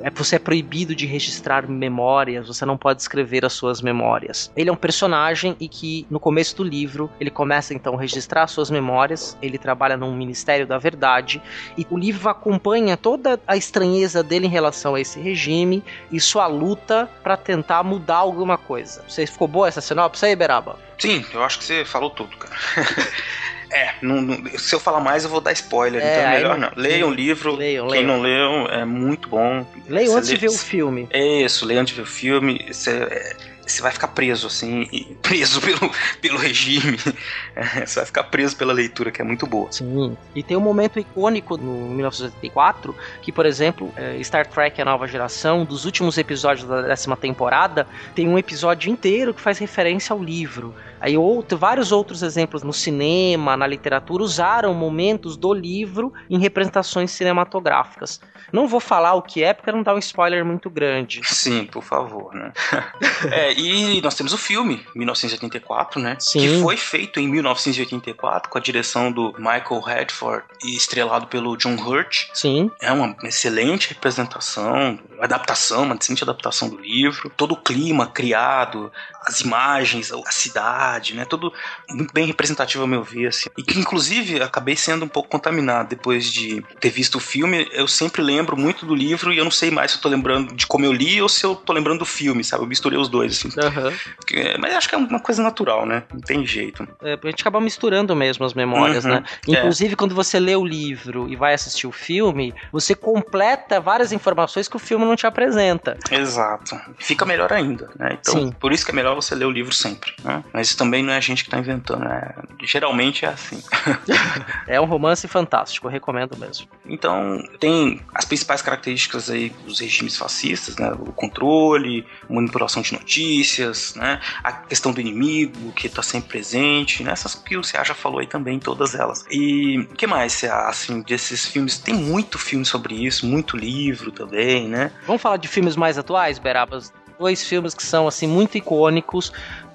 é, você é proibido de registrar memórias, você não pode escrever as suas memórias. Ele é um personagem e que no começo do livro ele começa então a registrar suas memórias, ele trabalha num Ministério da Verdade e o livro acompanha toda a estranheza dele em relação a esse regime e sua luta para tentar mudar alguma coisa. Você ficou boa essa sinopse aí, Beraba? Sim, eu acho que você falou tudo, cara. É, não, não, se eu falar mais eu vou dar spoiler, é, então é melhor não. Leiam o livro, leiam, quem leiam. não leu, é muito bom. Leiam antes lê, de ver o filme. É isso, leiam antes de ver o filme. Você, é, você vai ficar preso, assim, preso pelo, pelo regime. É, você vai ficar preso pela leitura, que é muito boa. Sim. E tem um momento icônico no 1984, que, por exemplo, é, Star Trek A Nova Geração, dos últimos episódios da décima temporada, tem um episódio inteiro que faz referência ao livro. Aí outro, vários outros exemplos no cinema, na literatura, usaram momentos do livro em representações cinematográficas. Não vou falar o que é, porque não dá um spoiler muito grande. Sim, por favor, né? é, e nós temos o filme, 1984, né? Sim. Que foi feito em 1984 com a direção do Michael Redford e estrelado pelo John Hurt. Sim. É uma excelente representação, adaptação, uma excelente adaptação do livro. Todo o clima criado, as imagens, a cidade, né? Tudo muito bem representativo ao meu ver, assim. E que, inclusive, acabei sendo um pouco contaminado depois de ter visto o filme. Eu sempre lembro muito do livro e eu não sei mais se eu tô lembrando de como eu li ou se eu tô lembrando do filme, sabe? Eu misturei os dois, assim. Uhum. Porque, mas acho que é uma coisa natural, né? Não tem jeito. É, a gente acaba misturando mesmo as memórias, uhum. né? É. Inclusive, é. quando você lê o livro e vai assistir o filme, você completa várias informações que o filme não te apresenta. Exato. Fica melhor ainda, né? Então, Sim. por isso que é melhor você ler o livro sempre, né? Mas também não é a gente que tá inventando, né? Geralmente é assim. é um romance fantástico, eu recomendo mesmo. Então, tem as principais características aí dos regimes fascistas, né? O controle, manipulação de notícias, né? A questão do inimigo que está sempre presente, né? Essas que o Cea já falou aí também, todas elas. E o que mais, Cea, assim, desses filmes? Tem muito filme sobre isso, muito livro também, né? Vamos falar de filmes mais atuais, Berabas? dois filmes que são assim muito icônicos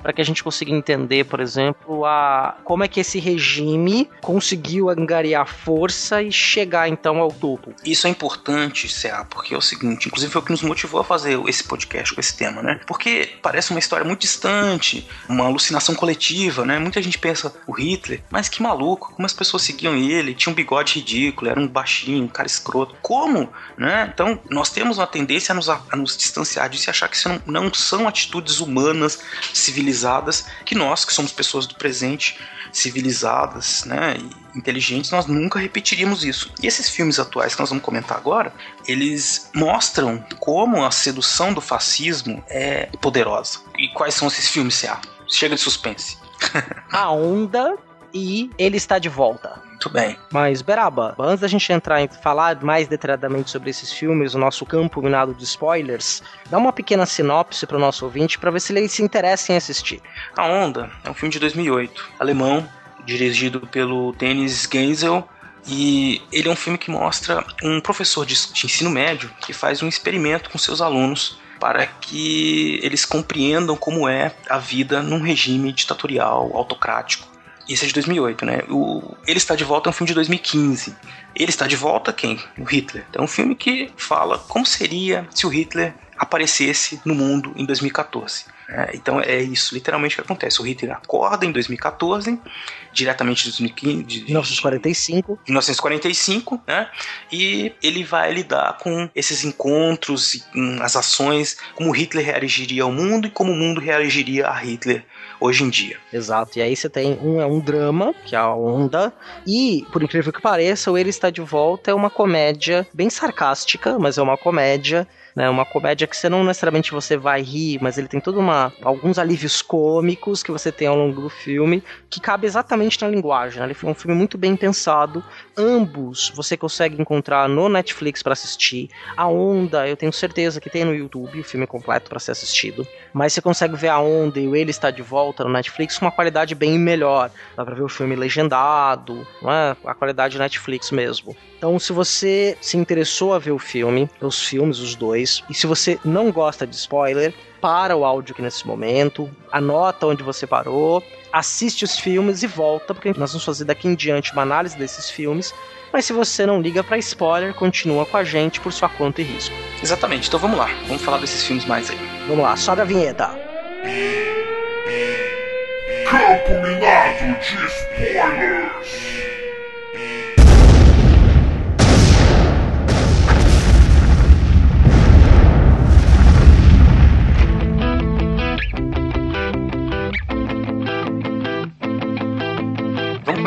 para que a gente consiga entender, por exemplo, a como é que esse regime conseguiu angariar força e chegar então ao topo. Isso é importante, CA, porque é o seguinte, inclusive foi o que nos motivou a fazer esse podcast com esse tema, né? Porque parece uma história muito distante, uma alucinação coletiva, né? Muita gente pensa o Hitler, mas que maluco, como as pessoas seguiam ele, tinha um bigode ridículo, era um baixinho, um cara escroto. Como, né? Então, nós temos uma tendência a nos, a nos distanciar disso e achar que isso não, não são atitudes humanas, civilizadas, que nós, que somos pessoas do presente, civilizadas, né, e inteligentes, nós nunca repetiríamos isso. E esses filmes atuais que nós vamos comentar agora, eles mostram como a sedução do fascismo é poderosa. E quais são esses filmes, CA? Chega de suspense. a Onda e Ele Está de Volta. Muito bem. Mas, Beraba, antes da gente entrar em falar mais detalhadamente sobre esses filmes, o nosso campo minado de spoilers, dá uma pequena sinopse para o nosso ouvinte para ver se ele se interessa em assistir. A Onda é um filme de 2008, alemão, dirigido pelo Dennis Gensel, e ele é um filme que mostra um professor de, de ensino médio que faz um experimento com seus alunos para que eles compreendam como é a vida num regime ditatorial, autocrático. Isso é de 2008, né? O Ele Está de Volta é um filme de 2015. Ele Está de Volta quem? O Hitler. Então, é um filme que fala como seria se o Hitler aparecesse no mundo em 2014. É, então é isso literalmente que acontece. O Hitler acorda em 2014, diretamente de 2015, de 1945. 1945, né? E ele vai lidar com esses encontros e as ações, como Hitler reagiria ao mundo e como o mundo reagiria a Hitler hoje em dia. Exato. E aí você tem um, é um drama, que é a Onda, e, por incrível que pareça, o Ele Está de Volta é uma comédia bem sarcástica, mas é uma comédia né? Uma comédia que você não necessariamente você vai rir, mas ele tem todo uma alguns alívios cômicos que você tem ao longo do filme que cabe exatamente na linguagem. Né? Ele foi um filme muito bem pensado. Ambos você consegue encontrar no Netflix para assistir. A Onda, eu tenho certeza que tem no YouTube o filme completo para ser assistido, mas você consegue ver a Onda e o Ele está de volta no Netflix com uma qualidade bem melhor. Dá para ver o filme legendado, não é? A qualidade Netflix mesmo. Então, se você se interessou a ver o filme, os filmes, os dois, e se você não gosta de spoiler, para o áudio aqui nesse momento, anota onde você parou, assiste os filmes e volta, porque nós vamos fazer daqui em diante uma análise desses filmes. Mas se você não liga para spoiler, continua com a gente por sua conta e risco. Exatamente, então vamos lá, vamos falar desses filmes mais aí. Vamos lá, sobe a vinheta. Campo Minado de Spoilers.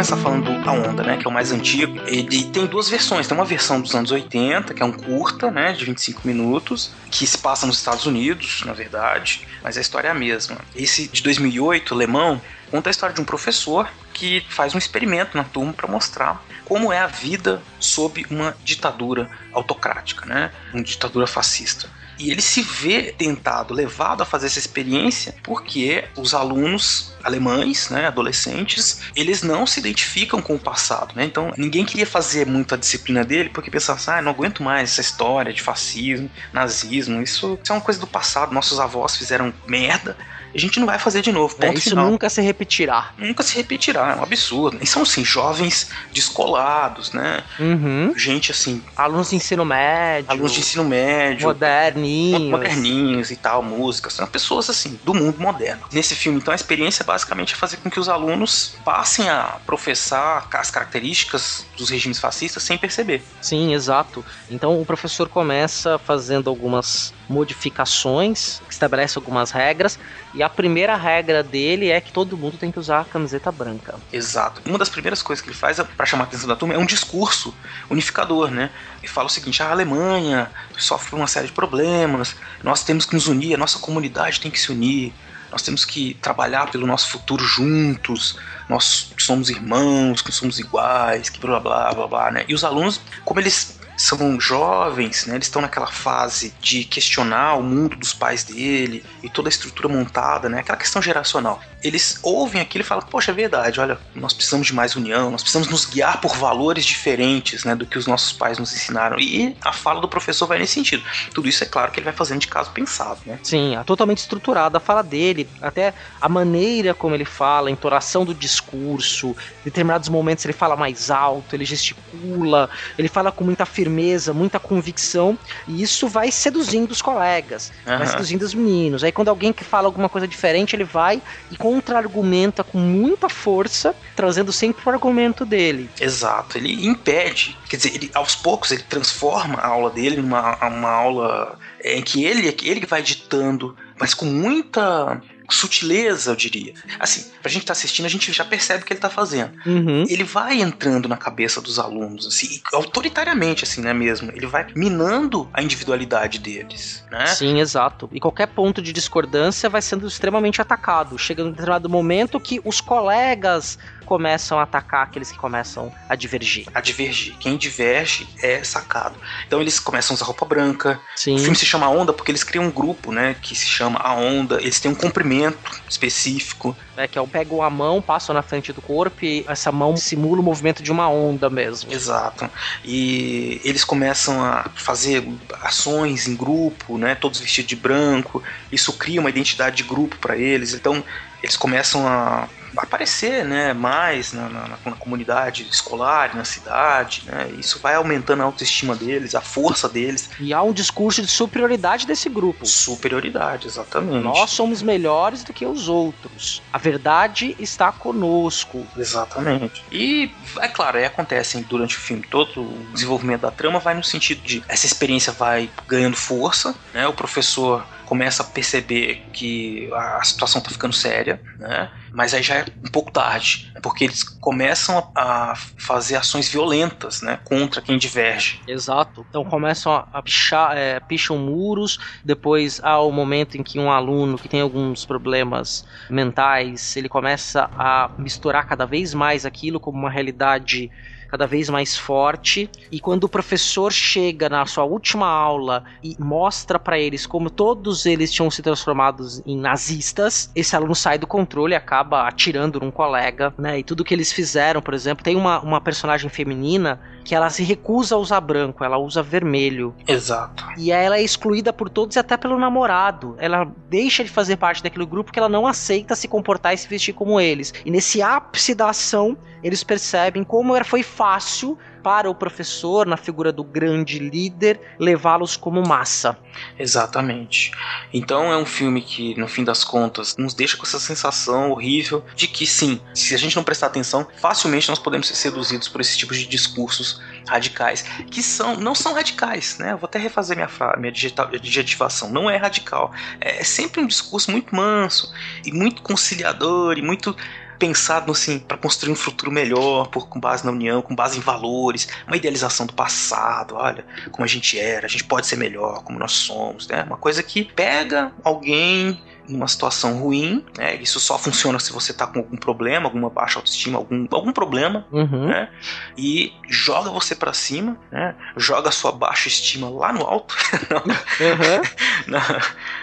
Começar falando A Onda, né, que é o mais antigo. Ele tem duas versões. Tem uma versão dos anos 80, que é um curta, né, de 25 minutos, que se passa nos Estados Unidos, na verdade, mas a história é a mesma. Esse de 2008, alemão, conta a história de um professor que faz um experimento na turma para mostrar como é a vida sob uma ditadura autocrática, né, uma ditadura fascista. E ele se vê tentado, levado a fazer essa experiência, porque os alunos alemães, né, adolescentes, eles não se identificam com o passado, né? Então, ninguém queria fazer muito a disciplina dele porque pensava assim, ah, não aguento mais essa história de fascismo, nazismo, isso, isso é uma coisa do passado, nossos avós fizeram merda, a gente não vai fazer de novo. É, isso final. nunca se repetirá. Nunca se repetirá, é um absurdo. E são, assim, jovens descolados, né? Uhum. Gente, assim... Alunos de ensino médio. Alunos de ensino médio. Moderninhos. Moderninhos e tal, músicas. São pessoas, assim, do mundo moderno. Nesse filme, então, a experiência basicamente é fazer com que os alunos passem a professar as características dos regimes fascistas sem perceber. Sim, exato. Então, o professor começa fazendo algumas modificações, estabelece algumas regras, e a primeira regra dele é que todo mundo tem que usar a camiseta branca. Exato. Uma das primeiras coisas que ele faz para chamar a atenção da turma é um discurso unificador, né? Ele fala o seguinte: a Alemanha sofre uma série de problemas, nós temos que nos unir, a nossa comunidade tem que se unir, nós temos que trabalhar pelo nosso futuro juntos, nós somos irmãos, que somos iguais, que blá blá blá blá, né? E os alunos, como eles são jovens, né? Eles estão naquela fase de questionar o mundo dos pais dele e toda a estrutura montada, né? Aquela questão geracional. Eles ouvem aquilo e falam: Poxa, é verdade, olha, nós precisamos de mais união, nós precisamos nos guiar por valores diferentes, né? Do que os nossos pais nos ensinaram. E a fala do professor vai nesse sentido. Tudo isso é claro que ele vai fazendo de caso pensado, né? Sim, é totalmente estruturada a fala dele, até a maneira como ele fala, a entonação do discurso, em determinados momentos ele fala mais alto, ele gesticula, ele fala com muita firmeza, muita convicção, e isso vai seduzindo os colegas, uhum. vai seduzindo os meninos. Aí quando alguém que fala alguma coisa diferente, ele vai e contra-argumenta com muita força, trazendo sempre o argumento dele. Exato, ele impede, quer dizer, ele, aos poucos ele transforma a aula dele numa uma aula em que ele, ele vai ditando, mas com muita sutileza, eu diria. Assim, pra gente tá assistindo, a gente já percebe o que ele tá fazendo. Uhum. Ele vai entrando na cabeça dos alunos, assim, autoritariamente, assim, né mesmo? Ele vai minando a individualidade deles, né? Sim, exato. E qualquer ponto de discordância vai sendo extremamente atacado. Chega num determinado momento que os colegas começam a atacar aqueles que começam a divergir. A divergir. Quem diverge é sacado. Então eles começam a usar roupa branca. Sim. O filme se chama Onda porque eles criam um grupo, né? Que se chama A Onda. Eles têm um comprimento específico. É que é o pegam a mão, passam na frente do corpo e essa mão simula o movimento de uma onda mesmo. Exato. E eles começam a fazer ações em grupo, né? Todos vestidos de branco. Isso cria uma identidade de grupo para eles. Então eles começam a aparecer né, mais na, na, na, comunidade escolar, na cidade, né? Isso vai aumentando a autoestima deles, a força deles. E há um discurso de superioridade desse grupo. Superioridade, exatamente. Nós somos melhores do que os outros. A verdade está conosco. Exatamente. E, é claro, aí acontece durante o filme todo o desenvolvimento da trama vai no sentido de essa experiência vai ganhando força, né? O professor começa a perceber que a situação tá ficando séria, né? Mas aí já é um pouco tarde, porque eles começam a fazer ações violentas, né? Contra quem diverge. Exato. Então começam a pichar, é, picham muros, depois há o momento em que um aluno que tem alguns problemas mentais, ele começa a misturar cada vez mais aquilo como uma realidade cada vez mais forte. E quando o professor chega na sua última aula e mostra para eles como todos eles tinham se transformado em nazistas, esse aluno sai do controle e acaba atirando num colega, né? E tudo que eles fizeram, por exemplo, tem uma, uma personagem feminina que ela se recusa a usar branco, ela usa vermelho. Exato. E ela é excluída por todos e até pelo namorado. Ela deixa de fazer parte daquele grupo porque ela não aceita se comportar e se vestir como eles. E nesse ápice da ação, eles percebem como foi fácil para o professor, na figura do grande líder, levá-los como massa. Exatamente. Então é um filme que, no fim das contas, nos deixa com essa sensação horrível de que, sim, se a gente não prestar atenção, facilmente nós podemos ser seduzidos por esses tipos de discursos radicais, que são não são radicais, né? Eu vou até refazer minha, minha adjetivação. Não é radical. É sempre um discurso muito manso e muito conciliador e muito pensado assim para construir um futuro melhor, por, com base na união, com base em valores, uma idealização do passado, olha como a gente era, a gente pode ser melhor, como nós somos, né? Uma coisa que pega alguém numa situação ruim, né? Isso só funciona se você tá com algum problema, alguma baixa autoestima, algum, algum problema, uhum. né? E joga você para cima, né? Joga a sua baixa estima lá no alto. uhum.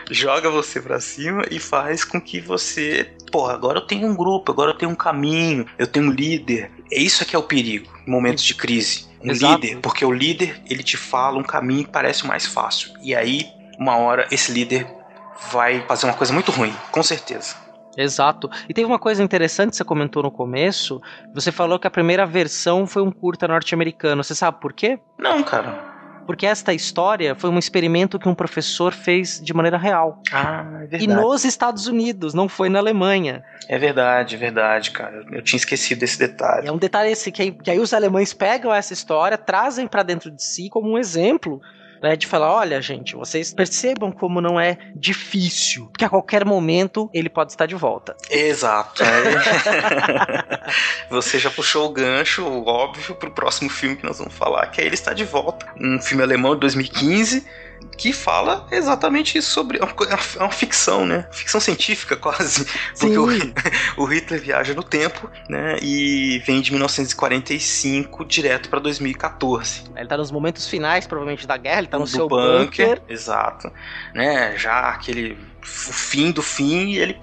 joga você para cima e faz com que você, pô, agora eu tenho um grupo, agora eu tenho um caminho, eu tenho um líder. É isso que é o perigo em momentos de crise. Um Exato. líder, porque o líder, ele te fala um caminho que parece mais fácil. E aí, uma hora, esse líder vai fazer uma coisa muito ruim, com certeza. Exato. E teve uma coisa interessante que você comentou no começo. Você falou que a primeira versão foi um curta norte-americano. Você sabe por quê? Não, cara. Porque esta história foi um experimento que um professor fez de maneira real. Ah, é verdade. E nos Estados Unidos, não foi na Alemanha. É verdade, é verdade, cara. Eu tinha esquecido desse detalhe. É um detalhe esse que, que aí os alemães pegam essa história, trazem para dentro de si como um exemplo Né, de falar, olha, gente, vocês percebam como não é difícil, que a qualquer momento ele pode estar de volta. Exato. É. Você já puxou o gancho, óbvio, pro próximo filme que nós vamos falar, que é Ele Está de Volta. Um filme alemão de 2015 que fala exatamente isso sobre. É uma, é uma ficção, né? Ficção científica, quase. Porque o, o, Hitler viaja no tempo, né? E vem de 1945 direto para 2014. Ele tá nos momentos finais, provavelmente, da guerra, ele tá no Do seu bunker, bunker. Exato. Né? Já aquele. O fim do fim, e ele.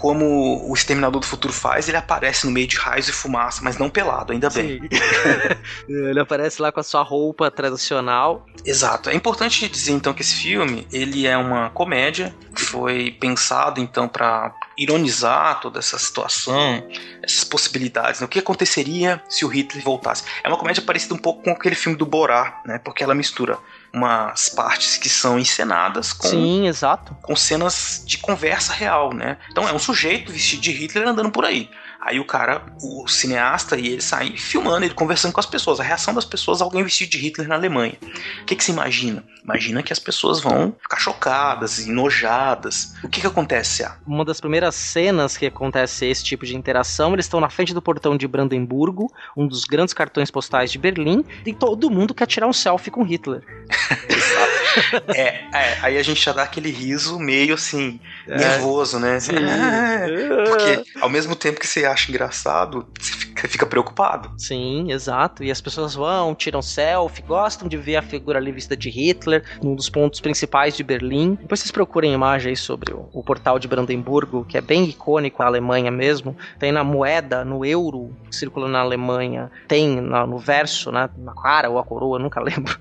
Como o Exterminador do Futuro faz, ele aparece no meio de raios e fumaça, mas não pelado, ainda bem. ele aparece lá com a sua roupa tradicional. Exato. É importante dizer então que esse filme, ele é uma comédia que foi pensado então para ironizar toda essa situação, essas possibilidades, né? o que aconteceria se o Hitler voltasse. É uma comédia parecida um pouco com aquele filme do Borá, né? Porque ela mistura umas partes que são encenadas com, Sim, exato. com cenas de conversa real, né? Então é um sujeito vestido de Hitler andando por aí. Aí o cara, o cineasta e ele saem filmando, ele conversando com as pessoas, a reação das pessoas a alguém vestido de Hitler na Alemanha. O que, que se imagina? Imagina que as pessoas vão ficar chocadas, enojadas. O que, que acontece? Ah, Uma das primeiras cenas que acontece esse tipo de interação, eles estão na frente do portão de Brandemburgo, um dos grandes cartões postais de Berlim, e todo mundo quer tirar um selfie com Hitler. é, é, aí a gente já dá aquele riso meio assim, nervoso, né? É, porque ao mesmo tempo que você acha engraçado, você fica, fica preocupado. Sim, exato. E as pessoas vão, tiram selfie, gostam de ver a figura ali vista de Hitler, num dos pontos principais de Berlim. Depois vocês procurem imagem aí sobre o, o portal de Brandemburgo, que é bem icônico na Alemanha mesmo. Tem na moeda, no euro, que circula na Alemanha. Tem na- no verso, né, na cara ou a coroa, nunca lembro.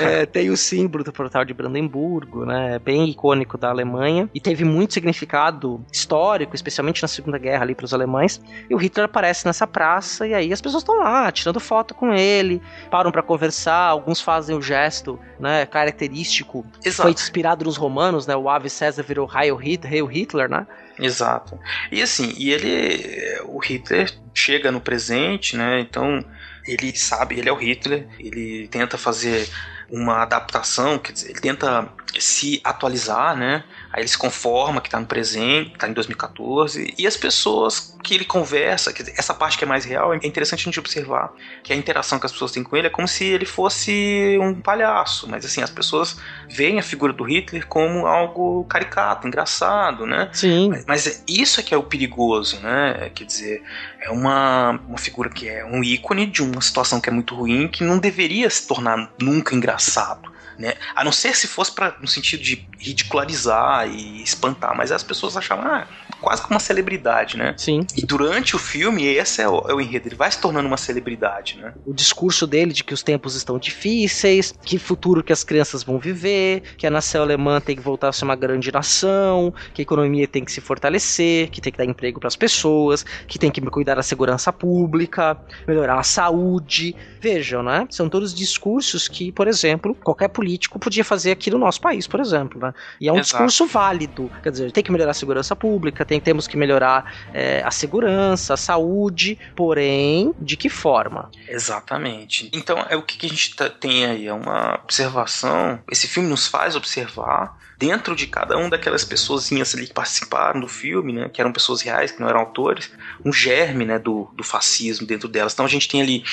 É, tem o símbolo do portal de Brandemburgo, né? É bem icônico da Alemanha. E teve muito significado histórico, especialmente na Segunda Guerra ali para os alemães. E o Hitler aparece nessa praça e aí as pessoas estão lá tirando foto com ele, param para conversar, alguns fazem o gesto, né, característico. Exato. Foi inspirado nos romanos, né? O Ave César virou Heil Hitler, Heil Hitler, né? Exato. E assim, e ele. O Hitler chega no presente, né? Então ele sabe, ele é o Hitler, ele tenta fazer uma adaptação, quer dizer, ele tenta se atualizar, né? Aí ele se conforma que tá no presente, tá em 2014, e as pessoas que ele conversa, dizer, essa parte que é mais real, é interessante a gente observar que a interação que as pessoas têm com ele é como se ele fosse um palhaço, mas assim, as pessoas veem a figura do Hitler como algo caricato, engraçado, né? Sim. Mas, mas isso é que é o perigoso, né? Quer dizer, é uma, uma figura que é um ícone de uma situação que é muito ruim, que não deveria se tornar nunca engraçado. Né? A não ser se fosse pra, no sentido de ridicularizar e espantar, mas as pessoas achavam ah, quase como uma celebridade, né? Sim. E durante o filme, esse é o, é o enredo, ele vai se tornando uma celebridade, né? o discurso dele de que os tempos estão difíceis, que futuro que as crianças vão viver, que a nação alemã tem que voltar a ser uma grande nação, que a economia tem que se fortalecer, que tem que dar emprego para as pessoas, que tem que cuidar da segurança pública, melhorar a saúde. Vejam, né? São todos discursos que, por exemplo, qualquer político podia fazer aqui no nosso país, por exemplo, né? E é um Exato. discurso válido. Quer dizer, tem que melhorar a segurança pública, tem, temos que melhorar é, a segurança, a saúde, porém, de que forma? Exatamente. Então, é o que, que a gente tá- tem aí? É uma observação. Esse filme nos faz observar dentro de cada um daquelas pessoazinhas ali que participaram do filme, né? Que eram pessoas reais, que não eram autores, um germe, né? Do, do fascismo dentro delas. Então a gente tem ali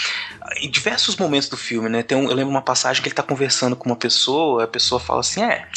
em diversos momentos do filme, né? Tem um, eu lembro uma passagem que ele tá conversando com uma pessoa, a pessoa fala assim, é.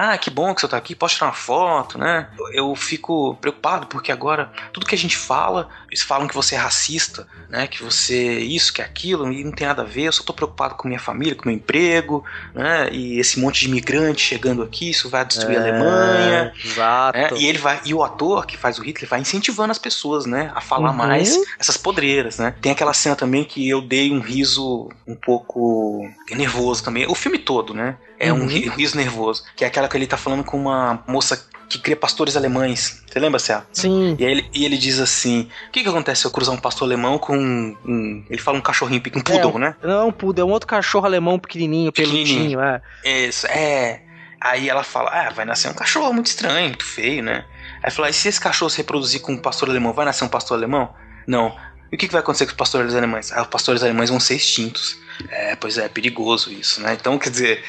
Ah, que bom que você tá aqui, posso tirar uma foto, né? Eu fico preocupado porque agora tudo que a gente fala, eles falam que você é racista, né? Que você isso, que aquilo, e não tem nada a ver, eu só tô preocupado com minha família, com meu emprego, né? E esse monte de imigrante chegando aqui, isso vai destruir a Alemanha. Exato. É, e ele vai e o ator que faz o Hitler vai incentivando as pessoas, né, a falar Uhum. mais essas podreiras, né? Tem aquela cena também que eu dei um riso um pouco nervoso também. O filme todo, né? É um Uhum. um riso nervoso, que é aquela que ele tá falando com uma moça que cria pastores alemães. Você lembra, Cé? Sim. E, ele, e ele diz assim: O que, que acontece se eu cruzar um pastor alemão com um. um- ele fala um cachorrinho, um poodle, É, né? Não, um poodle, é um outro cachorro alemão pequenininho, Pequenininho. peludinho, é. Isso, é. Aí ela fala: Ah, vai nascer um cachorro muito estranho, muito feio, né? Aí fala: E se esse cachorro se reproduzir com um pastor alemão, vai nascer um pastor alemão? Não. E o que, que vai acontecer com os pastores alemães? Ah, os pastores alemães vão ser extintos. É, pois é, é perigoso isso, né? Então, quer dizer,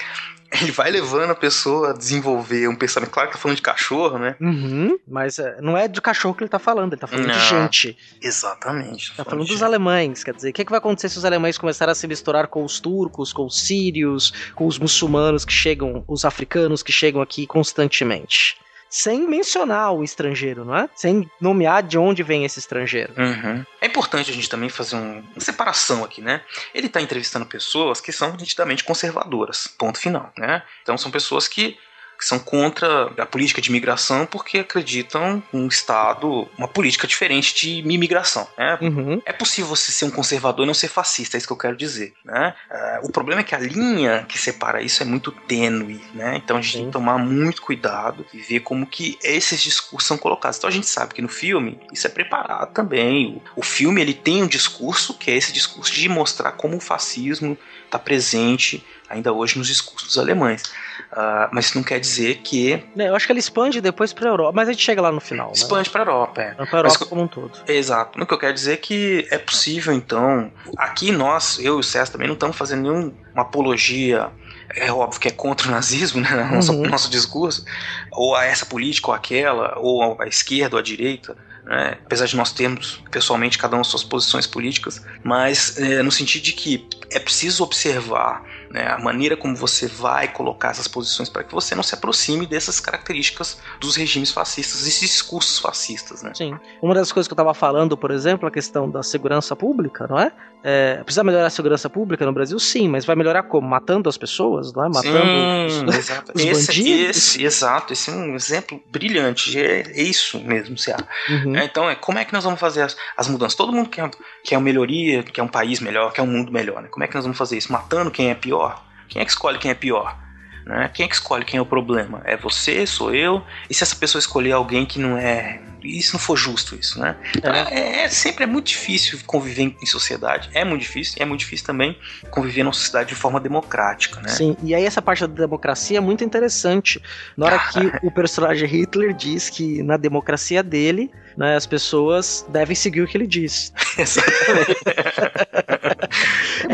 ele vai levando a pessoa a desenvolver um pensamento. Claro que tá falando de cachorro, né? Uhum, mas é, não é de cachorro que ele tá falando, ele tá falando de Não. gente. Exatamente. Tá falando de- dos alemães, quer dizer, o que, que vai acontecer se os alemães começarem a se misturar com os turcos, com os sírios, com os muçulmanos que chegam, os africanos que chegam aqui constantemente? Sem mencionar o estrangeiro, não é? Sem nomear de onde vem esse estrangeiro. Uhum. É importante a gente também fazer um- uma separação aqui, né? Ele está entrevistando pessoas que são nitidamente conservadoras, ponto final, né? Então são pessoas que, que são contra a política de imigração porque acreditam num Estado, uma política diferente de imigração, né? Uhum. É possível você ser um conservador e não ser fascista, é isso que eu quero dizer. Né? Ah, o problema é que a linha que separa isso é muito tênue, né? Então a gente tem Sim. que tomar muito cuidado e ver como que esses discursos são colocados. Então a gente sabe que no filme isso é preparado também. O, o filme ele tem um discurso que é esse discurso de mostrar como o fascismo está presente ainda hoje nos discursos alemães. Ah, mas isso não quer dizer que Né, Eu acho que ele expande depois pra Europa, mas a gente chega lá no final, né? expande para a Europa. É. Pra Mas Europa co- como um todo. Exato. O que eu quero dizer é que é possível, então. Aqui nós, eu e o César também, não estamos fazendo nenhuma apologia. É óbvio que é contra o nazismo, né? Nosso, Uhum. nosso discurso. Ou a essa política ou aquela, ou a esquerda ou a direita. Né? Apesar de nós termos, pessoalmente, cada um suas posições políticas, mas é, no sentido de que é preciso observar né, a maneira como você vai colocar essas posições para que você não se aproxime dessas características dos regimes fascistas, desses discursos fascistas, né? Sim. Uma das coisas que eu tava falando, por exemplo, a questão da segurança pública, não é? é precisa melhorar a segurança pública no Brasil? Sim, mas vai melhorar como? Matando as pessoas, não é? Matando Sim, os, exato. os esse, bandidos. esse, exato, esse é um exemplo brilhante. É, é isso mesmo, CA. Uhum. É, então, é, como é que nós vamos fazer as, as mudanças? Todo mundo quer, quer uma melhoria, quer um país melhor, quer um mundo melhor. Né? Como é que nós vamos fazer isso? Matando quem é pior? Quem é que escolhe quem é pior? Né? Quem é que escolhe quem é o problema? É você, sou eu? E se essa pessoa escolher alguém que não é. Se não for justo isso, né? É, é- sempre é muito difícil conviver em, sociedade. É muito difícil. E é muito difícil também conviver numa sociedade de forma democrática, né? Sim, e aí essa parte da democracia é muito interessante. Na hora que o personagem Hitler diz que na democracia dele, né, as pessoas devem seguir o que ele diz. Exatamente.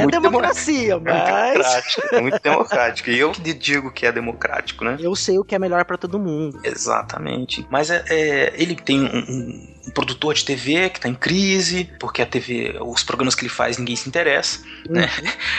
Muito democracia, é muito mas democrático, é muito democrático. E eu que digo que é democrático, né? eu sei o que é melhor pra todo mundo. Exatamente. Mas é, é, ele tem um, um- um produtor de TV que tá em crise, porque a TV, os programas que ele faz, ninguém se interessa. Né?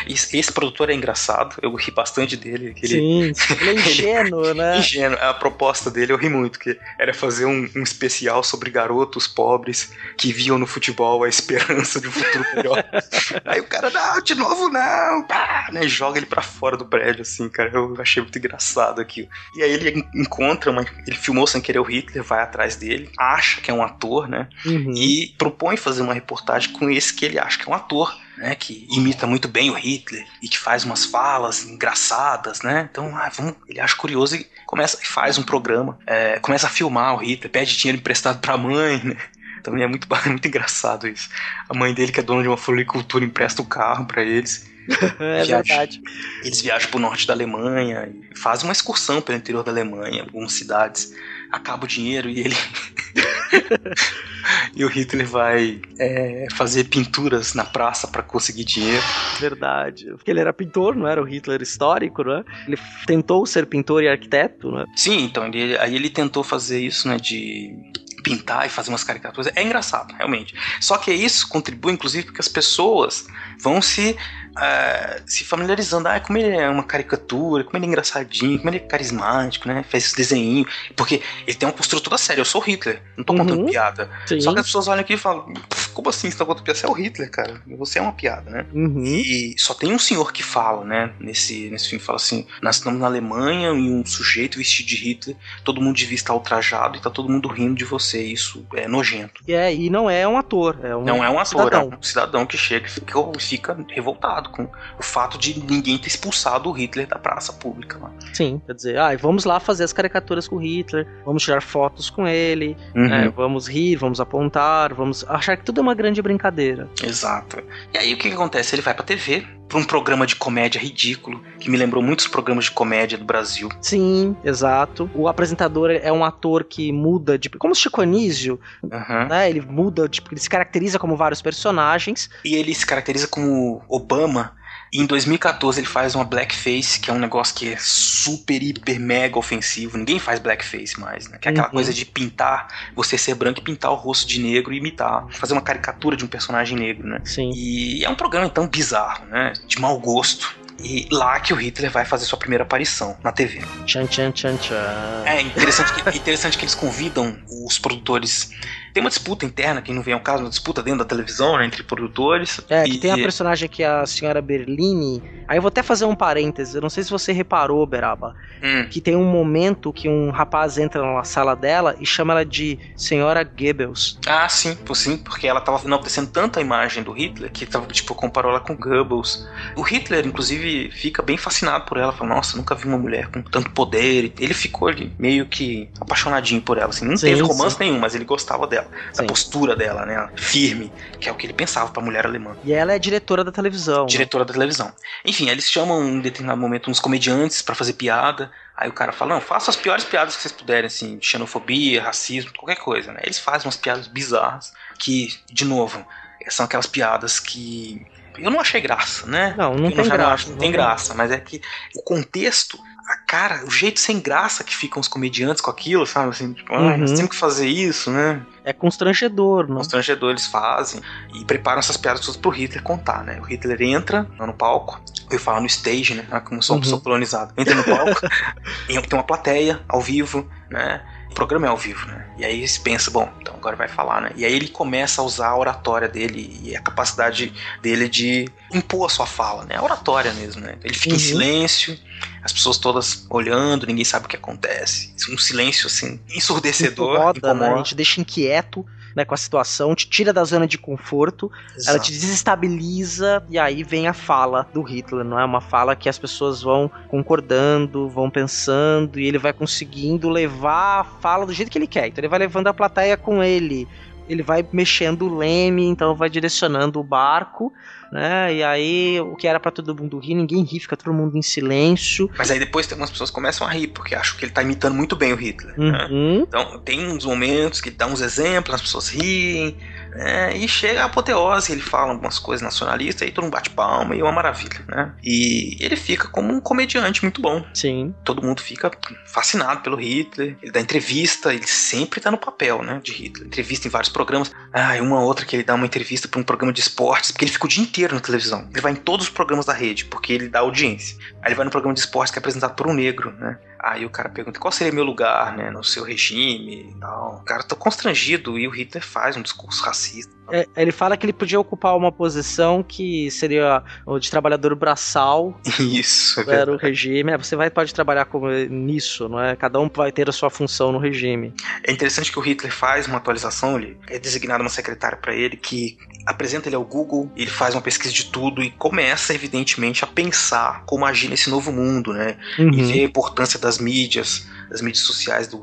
Esse, esse produtor é engraçado, eu ri bastante dele. que ele, Sim, ele é ingênuo, né? ingênuo. A proposta dele eu ri muito, que era fazer um, um especial sobre garotos pobres que viam no futebol a esperança de um futuro melhor. Aí o cara, não, de novo não, pá, né? Joga ele pra fora do prédio, assim, cara. Eu achei muito engraçado aquilo. E aí ele en- encontra, uma, ele filmou sem querer o Hitler, vai atrás dele, acha que é um ator, né? Uhum. E propõe fazer uma reportagem com esse que ele acha que é um ator. Né, que imita muito bem o Hitler e que faz umas falas engraçadas, né? Então, ah, vamos, ele acha curioso e começa e faz um programa, é, começa a filmar o Hitler, pede dinheiro emprestado pra mãe, né? Também é muito, muito engraçado isso. A mãe dele, que é dona de uma floricultura, empresta o carro pra eles. É verdade. Eles viajam pro norte da Alemanha e fazem uma excursão pelo interior da Alemanha, algumas cidades. Acaba o dinheiro e ele. e o Hitler vai é, fazer pinturas na praça para conseguir dinheiro. Verdade. Porque ele era pintor, não era o Hitler histórico, né? Ele tentou ser pintor e arquiteto, né? Sim, então ele, aí ele tentou fazer isso, né, de pintar e fazer umas caricaturas. É engraçado, realmente. Só que isso contribui, inclusive, porque as pessoas vão se ah, se familiarizando. Ah, como ele é uma caricatura, como ele é engraçadinho, como ele é carismático, né? Faz esse desenho. Porque ele tem uma postura toda séria. Eu sou Hitler, não tô contando Uhum. piada. Sim. Só que as pessoas olham aqui e falam: "Pff, como assim você tá contando piada? Você é o Hitler, cara. Você é uma piada, né? Uhum. E só tem um senhor que fala, né? Nesse, nesse filme, fala assim: Nós estamos na Alemanha e um sujeito vestido de Hitler, todo mundo devia estar ultrajado e tá todo mundo rindo de você. Isso é nojento. E, é, e não é um ator, é um Não é um ator, cidadão. é um cidadão que chega e fica, fica revoltado com o fato de ninguém ter expulsado o Hitler da praça pública lá. Sim, quer dizer, ah, vamos lá fazer as caricaturas com o Hitler, vamos tirar fotos com ele, Uhum. né, vamos rir, vamos apontar, vamos achar que tudo é uma grande brincadeira. Exato. E aí o que, que acontece? Ele vai pra TV, pra um programa de comédia ridículo, que me lembrou muitos programas de comédia do Brasil. Sim, exato. O apresentador é um ator que muda de. Como o Chico Anísio, Aham. né? Ele muda, tipo, ele se caracteriza como vários personagens. E ele se caracteriza como Obama. Em 2014 ele faz uma blackface, que é um negócio que é super, hiper, mega ofensivo. Ninguém faz blackface mais, né? Que é aquela Uhum. coisa de pintar, você ser branco e pintar o rosto de negro e imitar. Fazer uma caricatura de um personagem negro, né? Sim. E é um programa então bizarro, né? De mau gosto. E lá que o Hitler vai fazer sua primeira aparição na TV. Tchan, tchan, tchan, tchan. É interessante que, interessante que eles convidam os produtores. Tem uma disputa interna, quem não vem ao caso, uma disputa dentro da televisão, né, entre produtores. É, que E- tem a personagem que é a senhora Berlini. Aí eu vou até fazer um parêntese. Eu não sei se você reparou, Beraba, Hum, que tem um momento que um rapaz entra na sala dela e chama ela de senhora Goebbels. Ah, sim, sim, porque ela tava enaltecendo tanto a imagem do Hitler que tava, tipo, comparou ela com Goebbels. O Hitler, inclusive, fica bem fascinado por ela, fala, nossa, nunca vi uma mulher com tanto poder. Ele ficou ali meio que apaixonadinho por ela, assim, não Sim, teve romance sim. nenhum, mas ele gostava dela, da Sim. postura dela, né, firme, que é o que ele pensava pra mulher alemã. E ela é diretora da televisão. né? diretora da televisão. Enfim, eles chamam em determinado momento uns comediantes pra fazer piada. Aí o cara fala: Não, faça as piores piadas que vocês puderem, assim, xenofobia, racismo, qualquer coisa, né? Eles fazem umas piadas bizarras que, de novo, são aquelas piadas que. Eu não achei graça, né? Não, não Eu tem graça, acho, não não tem. graça, mas é que o contexto, a cara, o jeito sem graça que ficam os comediantes com aquilo, sabe? Assim, tipo, ah, Uhum. nós temos que fazer isso, né? É constrangedor, não? constrangedor eles fazem e preparam essas piadas todas pro Hitler contar, né? O Hitler entra no palco, eu falo no stage, né? Ah, Como sou uma Uhum. pessoa colonizada. Entra no palco, e tem uma plateia ao vivo, né? Programa é ao vivo, né? E aí você pensa, bom, então agora vai falar, né? E aí ele começa a usar a oratória dele e a capacidade dele de impor a sua fala, né? A oratória mesmo, né? Ele fica Uhum. em silêncio, as pessoas todas olhando, ninguém sabe o que acontece. Um silêncio, assim, ensurdecedor, Incomoda, né? A incomoda. gente deixa inquieto né, com a situação, te tira da zona de conforto, ela Exato. te desestabiliza e aí vem a fala do Hitler, não é uma fala que as pessoas vão concordando, vão pensando e ele vai conseguindo levar a fala do jeito que ele quer. Então ele vai levando a plateia com ele. Ele vai mexendo o leme, então vai direcionando o barco, né? E aí o que era pra todo mundo rir, ninguém ri, fica todo mundo em silêncio. Mas aí depois tem umas pessoas que começam a rir, porque acham que ele tá imitando muito bem o Hitler. né? Uhum. Então tem uns momentos que ele dá uns exemplos, as pessoas riem, né? E chega a apoteose, ele fala algumas coisas nacionalistas, aí todo mundo bate palma e é uma maravilha, né? E ele fica como um comediante muito bom. Sim. Todo mundo fica fascinado pelo Hitler. Ele dá entrevista, ele sempre tá no papel, né? De Hitler. Entrevista em vários programas. Ah, e uma outra que ele dá uma entrevista pra um programa de esportes, porque ele fica o dia inteiro na televisão. Ele vai em todos os programas da rede, porque ele dá audiência. Aí ele vai no programa de esportes que é apresentado por um negro, né? Aí o cara pergunta qual seria meu lugar, né, no seu regime tal. O cara tá constrangido e o Hitler faz um discurso racista. É, ele fala que ele podia ocupar uma posição que seria o de trabalhador braçal, Isso, é era o regime. É, você vai, pode trabalhar como nisso, não é? Cada um vai ter a sua função no regime. É interessante que o Hitler faz uma atualização, ele é designada uma secretária para ele que apresenta ele ao Google, ele faz uma pesquisa de tudo e começa, evidentemente, a pensar como agir nesse novo mundo, né? E Uhum. ver a importância das mídias, das mídias sociais, do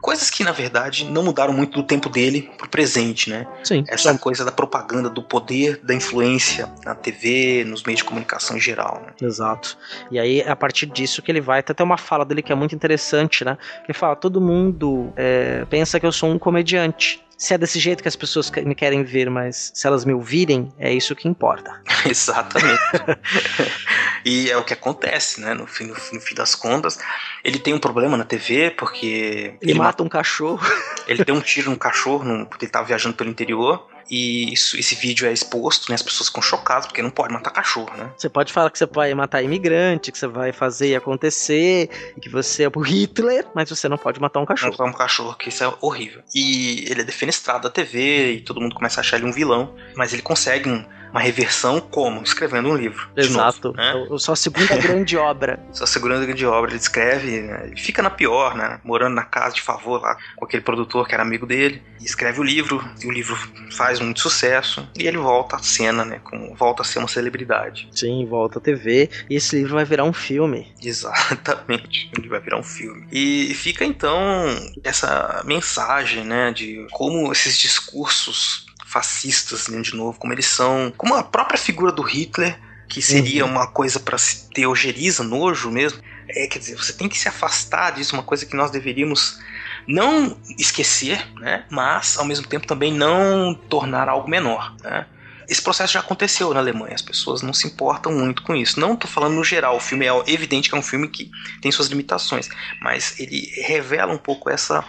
coisas que na verdade não mudaram muito do tempo dele pro presente, né? Sim, Essa coisa da propaganda, do poder, da influência na TV, nos meios de comunicação em geral, né? Exato. E aí, é a partir disso que ele vai. Tem até uma fala dele que é muito interessante, né? Ele fala: todo mundo é, pensa que eu sou um comediante. Se é desse jeito que as pessoas me querem ver, mas se elas me ouvirem, é isso que importa. Exatamente. e é o que acontece, né? No fim, no, no fim das contas, ele tem um problema na TV porque Ele, mata um cachorro. ele deu um tiro no cachorro porque ele tava viajando pelo interior. E isso- esse vídeo é exposto, né? As pessoas ficam chocadas porque não pode matar cachorro, né? Você pode falar que você vai matar imigrante, que você vai fazer e acontecer, e que você é o Hitler, mas você não pode matar um Não cachorro. matar um cachorro, que isso é horrível. E ele é defenestrado da TV e todo mundo começa a achar ele um vilão. Mas ele consegue um- uma reversão como? Escrevendo um livro. Exato. novo, né? É sua segunda grande obra. Sua segunda grande obra, ele escreve, né, ele fica na pior, né? Morando na casa de favor lá com aquele produtor que era amigo dele. Escreve o livro, e o livro faz muito sucesso. E ele volta à cena, né? Com, volta a ser uma celebridade. Sim, volta à TV. E esse livro vai virar um filme. Exatamente. Ele vai virar um filme. E fica então essa mensagem, né? De como esses discursos fascistas, né, de novo, como eles são, como a própria figura do Hitler, que seria Uhum. uma coisa para se ter ojeriza, nojo mesmo. É, quer dizer, você tem que se afastar disso, uma coisa que nós deveríamos não esquecer, né? Mas ao mesmo tempo também não tornar algo menor, né? Esse processo já aconteceu na Alemanha, as pessoas não se importam muito com isso. Não estou falando no geral, o filme é evidente que é um filme que tem suas limitações, mas ele revela um pouco essa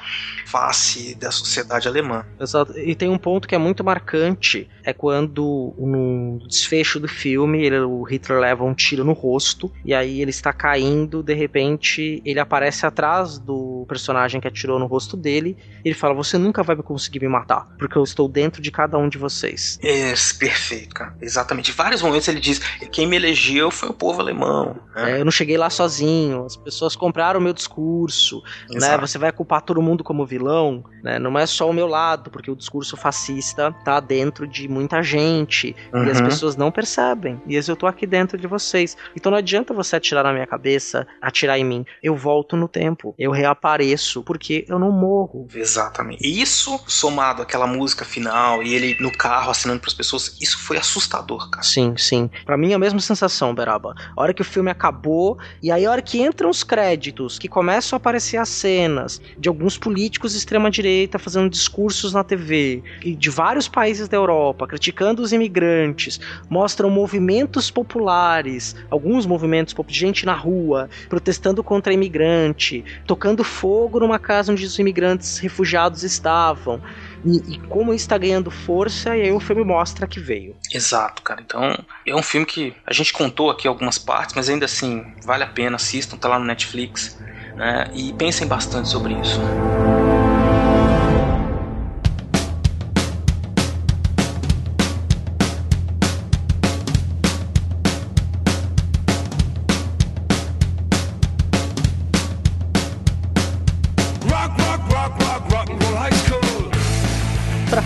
face da sociedade alemã. Exato. E tem um ponto que é muito marcante, é quando no desfecho do filme ele- o Hitler leva um tiro no rosto e aí ele está caindo, de repente ele aparece atrás do personagem que atirou no rosto dele e ele fala: "Você nunca vai conseguir me matar, porque eu estou dentro de cada um de vocês". É perfeito, cara. Exatamente. Em vários momentos ele diz: quem me elegeu foi o povo alemão. né? É, eu não cheguei lá sozinho, as pessoas compraram o meu discurso, né? Você vai culpar todo mundo como vilão, né? Não é só o meu lado, porque o discurso fascista tá dentro de muita gente e as Uhum. pessoas não percebem. E eu tô aqui dentro de vocês. Então não adianta você atirar na minha cabeça, atirar em mim. Eu volto no tempo, eu reapareço, porque eu não morro. Exatamente. E isso, somado àquela música final e ele no carro assinando pras pessoas, isso foi assustador, cara. Sim, sim. Pra mim é a mesma sensação, Beraba. A hora que o filme acabou, e aí a hora que entram os créditos, que começam a aparecer as cenas de alguns políticos de extrema-direita fazendo discursos na TV, e de vários países da Europa, criticando os imigrantes, mostram movimentos populares, alguns movimentos de gente na rua, protestando contra imigrante, tocando fogo numa casa onde os imigrantes refugiados estavam. E, e como está ganhando força, e aí o filme mostra que veio. Exato, cara. Então, é um filme que a gente contou aqui algumas partes, mas ainda assim, vale a pena, assistam, tá lá no Netflix, né? E pensem bastante sobre isso.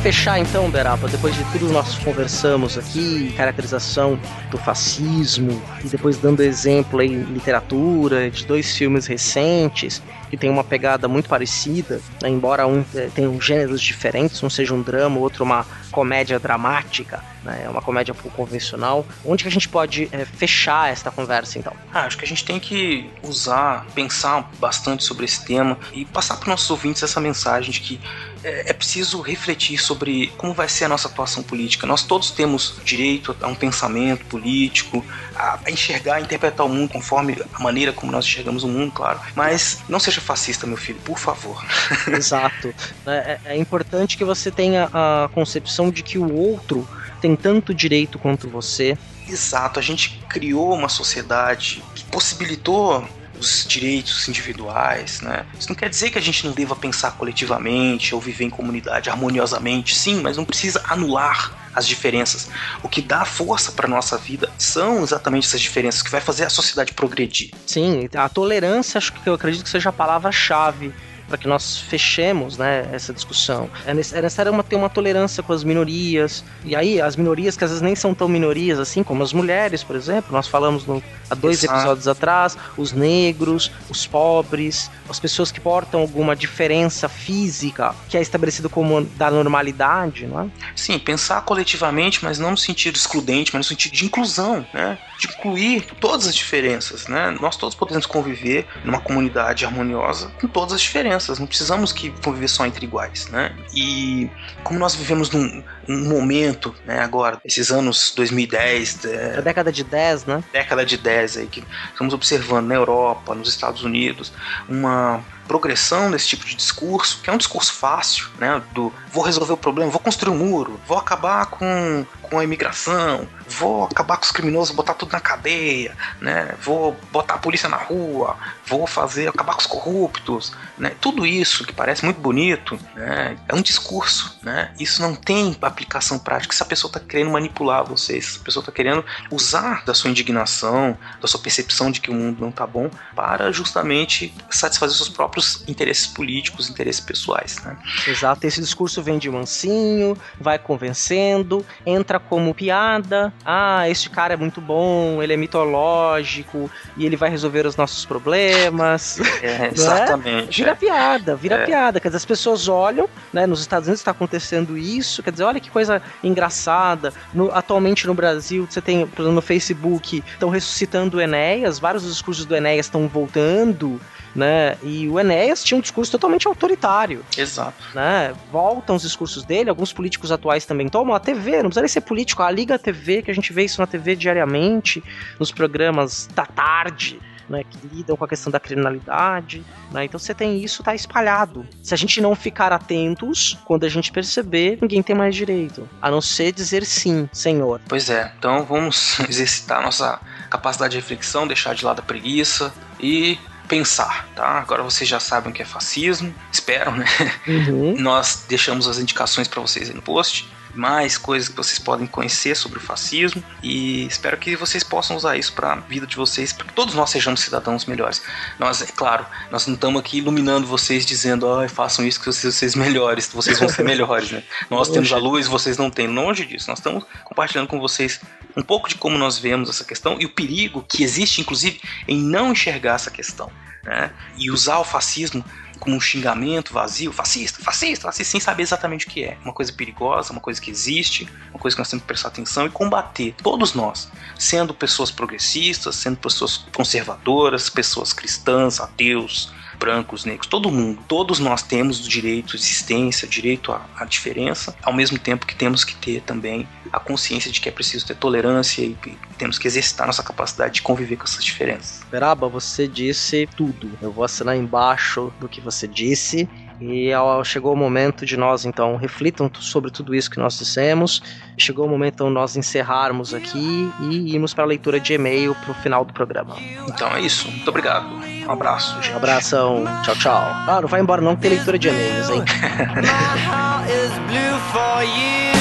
Fechar então, Beraba, depois de tudo nós conversamos aqui, caracterização do fascismo, e depois dando exemplo em literatura de dois filmes recentes que tem uma pegada muito parecida, né, embora um eh, tenha gêneros diferentes, um seja um drama, outro uma comédia dramática, né, é uma comédia pouco convencional. Onde que a gente pode eh, fechar esta conversa então? Ah, acho que a gente tem que usar, pensar bastante sobre esse tema e passar para nossos ouvintes essa mensagem de que é, é preciso refletir sobre como vai ser a nossa atuação política. Nós todos temos direito a um pensamento político, a enxergar, a interpretar o mundo conforme a maneira como nós enxergamos o mundo, claro. Mas não seja fascista, meu filho, por favor. Exato. É, é importante que você tenha a concepção de que o outro tem tanto direito quanto você. Exato, a gente criou uma sociedade que possibilitou os direitos individuais, né? Isso não quer dizer que a gente não deva pensar coletivamente ou viver em comunidade harmoniosamente, sim, mas não precisa anular as diferenças. O que dá força para nossa vida são exatamente essas diferenças que vai fazer a sociedade progredir. Sim, a tolerância acho que eu acredito que seja a palavra-chave para que nós fechemos né, essa discussão. É nece- é necessário uma- ter uma tolerância com as minorias. E aí, as minorias que às vezes nem são tão minorias assim, como as mulheres, por exemplo. Nós falamos no- há dois Exato. episódios atrás, os negros, os pobres, as pessoas que portam alguma diferença física que é estabelecido como da normalidade, não é? Sim, pensar coletivamente, mas não no sentido excludente, mas no sentido de inclusão, né? De incluir todas as diferenças, né? Nós todos podemos conviver numa comunidade harmoniosa com todas as diferenças. Não precisamos que conviver só entre iguais, né? E como nós vivemos num, um momento, né? Agora, esses anos 2010, é, A década de 10, né? década de 10 aí que estamos observando na Europa, nos Estados Unidos, uma progressão desse tipo de discurso, que é um discurso fácil, né, do vou resolver o problema, vou construir um muro, vou acabar com, com a imigração, vou acabar com os criminosos, botar tudo na cadeia, né, vou botar a polícia na rua, vou fazer acabar com os corruptos, né, tudo isso que parece muito bonito, né, é um discurso, né, isso não tem aplicação prática, se a pessoa está querendo manipular vocês, se a pessoa está querendo usar da sua indignação, da sua percepção de que o mundo não tá bom, para justamente satisfazer seus próprios interesses políticos, interesses pessoais. Né? Exato, esse discurso vem de mansinho, vai convencendo, entra como piada. Ah, este cara é muito bom, ele é mitológico e ele vai resolver os nossos problemas. É, exatamente. É? Vira é. piada, vira É. piada. Quer dizer, as pessoas olham, né? Nos Estados Unidos está acontecendo isso. Quer dizer, olha que coisa engraçada. No- atualmente no Brasil, você tem, por exemplo, no Facebook, estão ressuscitando o Enéas, vários dos discursos do Enéas estão voltando. Né? E o Enéas tinha um discurso totalmente autoritário Exato. né? Voltam os discursos dele, alguns políticos atuais também tomam. A TV, não precisa nem ser político, a Liga TV, que a gente vê isso na TV diariamente, nos programas da tarde. Né, que lidam com a questão da criminalidade, né, então você tem isso, tá espalhado. Se a gente não ficar atentos, quando a gente perceber, ninguém tem mais direito, a não ser dizer sim, senhor. Pois é, então vamos exercitar nossa capacidade de reflexão, deixar de lado a preguiça e pensar, tá? Agora vocês já sabem o que é fascismo, espero, né? Uhum. Nós deixamos as indicações para vocês aí no post, mais coisas que vocês podem conhecer sobre o fascismo e espero que vocês possam usar isso para a vida de vocês, para que todos nós sejamos cidadãos melhores. Nós, é claro, nós não estamos aqui iluminando vocês dizendo, ai, façam isso que vocês, vocês melhores, vocês vão ser melhores, né? Nós temos a luz, vocês não têm. Longe disso, nós estamos compartilhando com vocês um pouco de como nós vemos essa questão e o perigo que existe, inclusive, em não enxergar essa questão. Né? E usar o fascismo como um xingamento vazio, fascista, fascista, fascista, sem saber exatamente o que é. Uma coisa perigosa, uma coisa que existe, uma coisa que nós temos que prestar atenção e combater, todos nós, sendo pessoas progressistas, sendo pessoas conservadoras, pessoas cristãs, ateus, brancos, negros, todo mundo, todos nós temos o direito de existência, direito à, à diferença, ao mesmo tempo que temos que ter também a consciência de que é preciso ter tolerância e, e temos que exercitar nossa capacidade de conviver com essas diferenças. Beraba, você disse tudo. Eu vou assinar embaixo do que você disse. E chegou o momento de nós, então, reflitam sobre tudo isso que nós dissemos. Chegou o momento, então, nós encerrarmos aqui e irmos para a leitura de e-mail para o final do programa. Então é isso. Muito obrigado. Um abraço, gente. Um abração, tchau, tchau. Ah, não vai embora não, que tem leitura de e-mails, hein?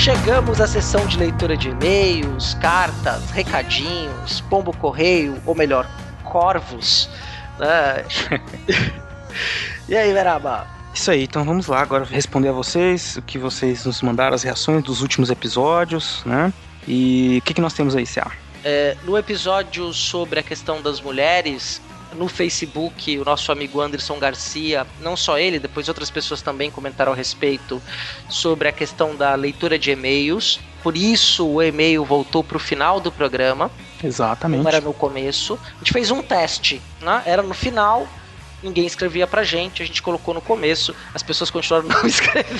Chegamos à sessão de leitura de e-mails, cartas, recadinhos, pombo correio, ou melhor, corvos. né? e aí, Beraba? Isso aí, então vamos lá agora responder a vocês, o que vocês nos mandaram, as reações dos últimos episódios, né? E o que, que nós temos aí, Cia? É, no episódio sobre a questão das mulheres, no Facebook, o nosso amigo Anderson Garcia, não só ele, depois outras pessoas também comentaram a respeito sobre a questão da leitura de e-mails. Por isso o e-mail voltou para o final do programa, Exatamente. não era no começo. A gente fez um teste, né? Era no final. Ninguém escrevia pra gente, a gente colocou no começo, as pessoas continuaram não escrevendo.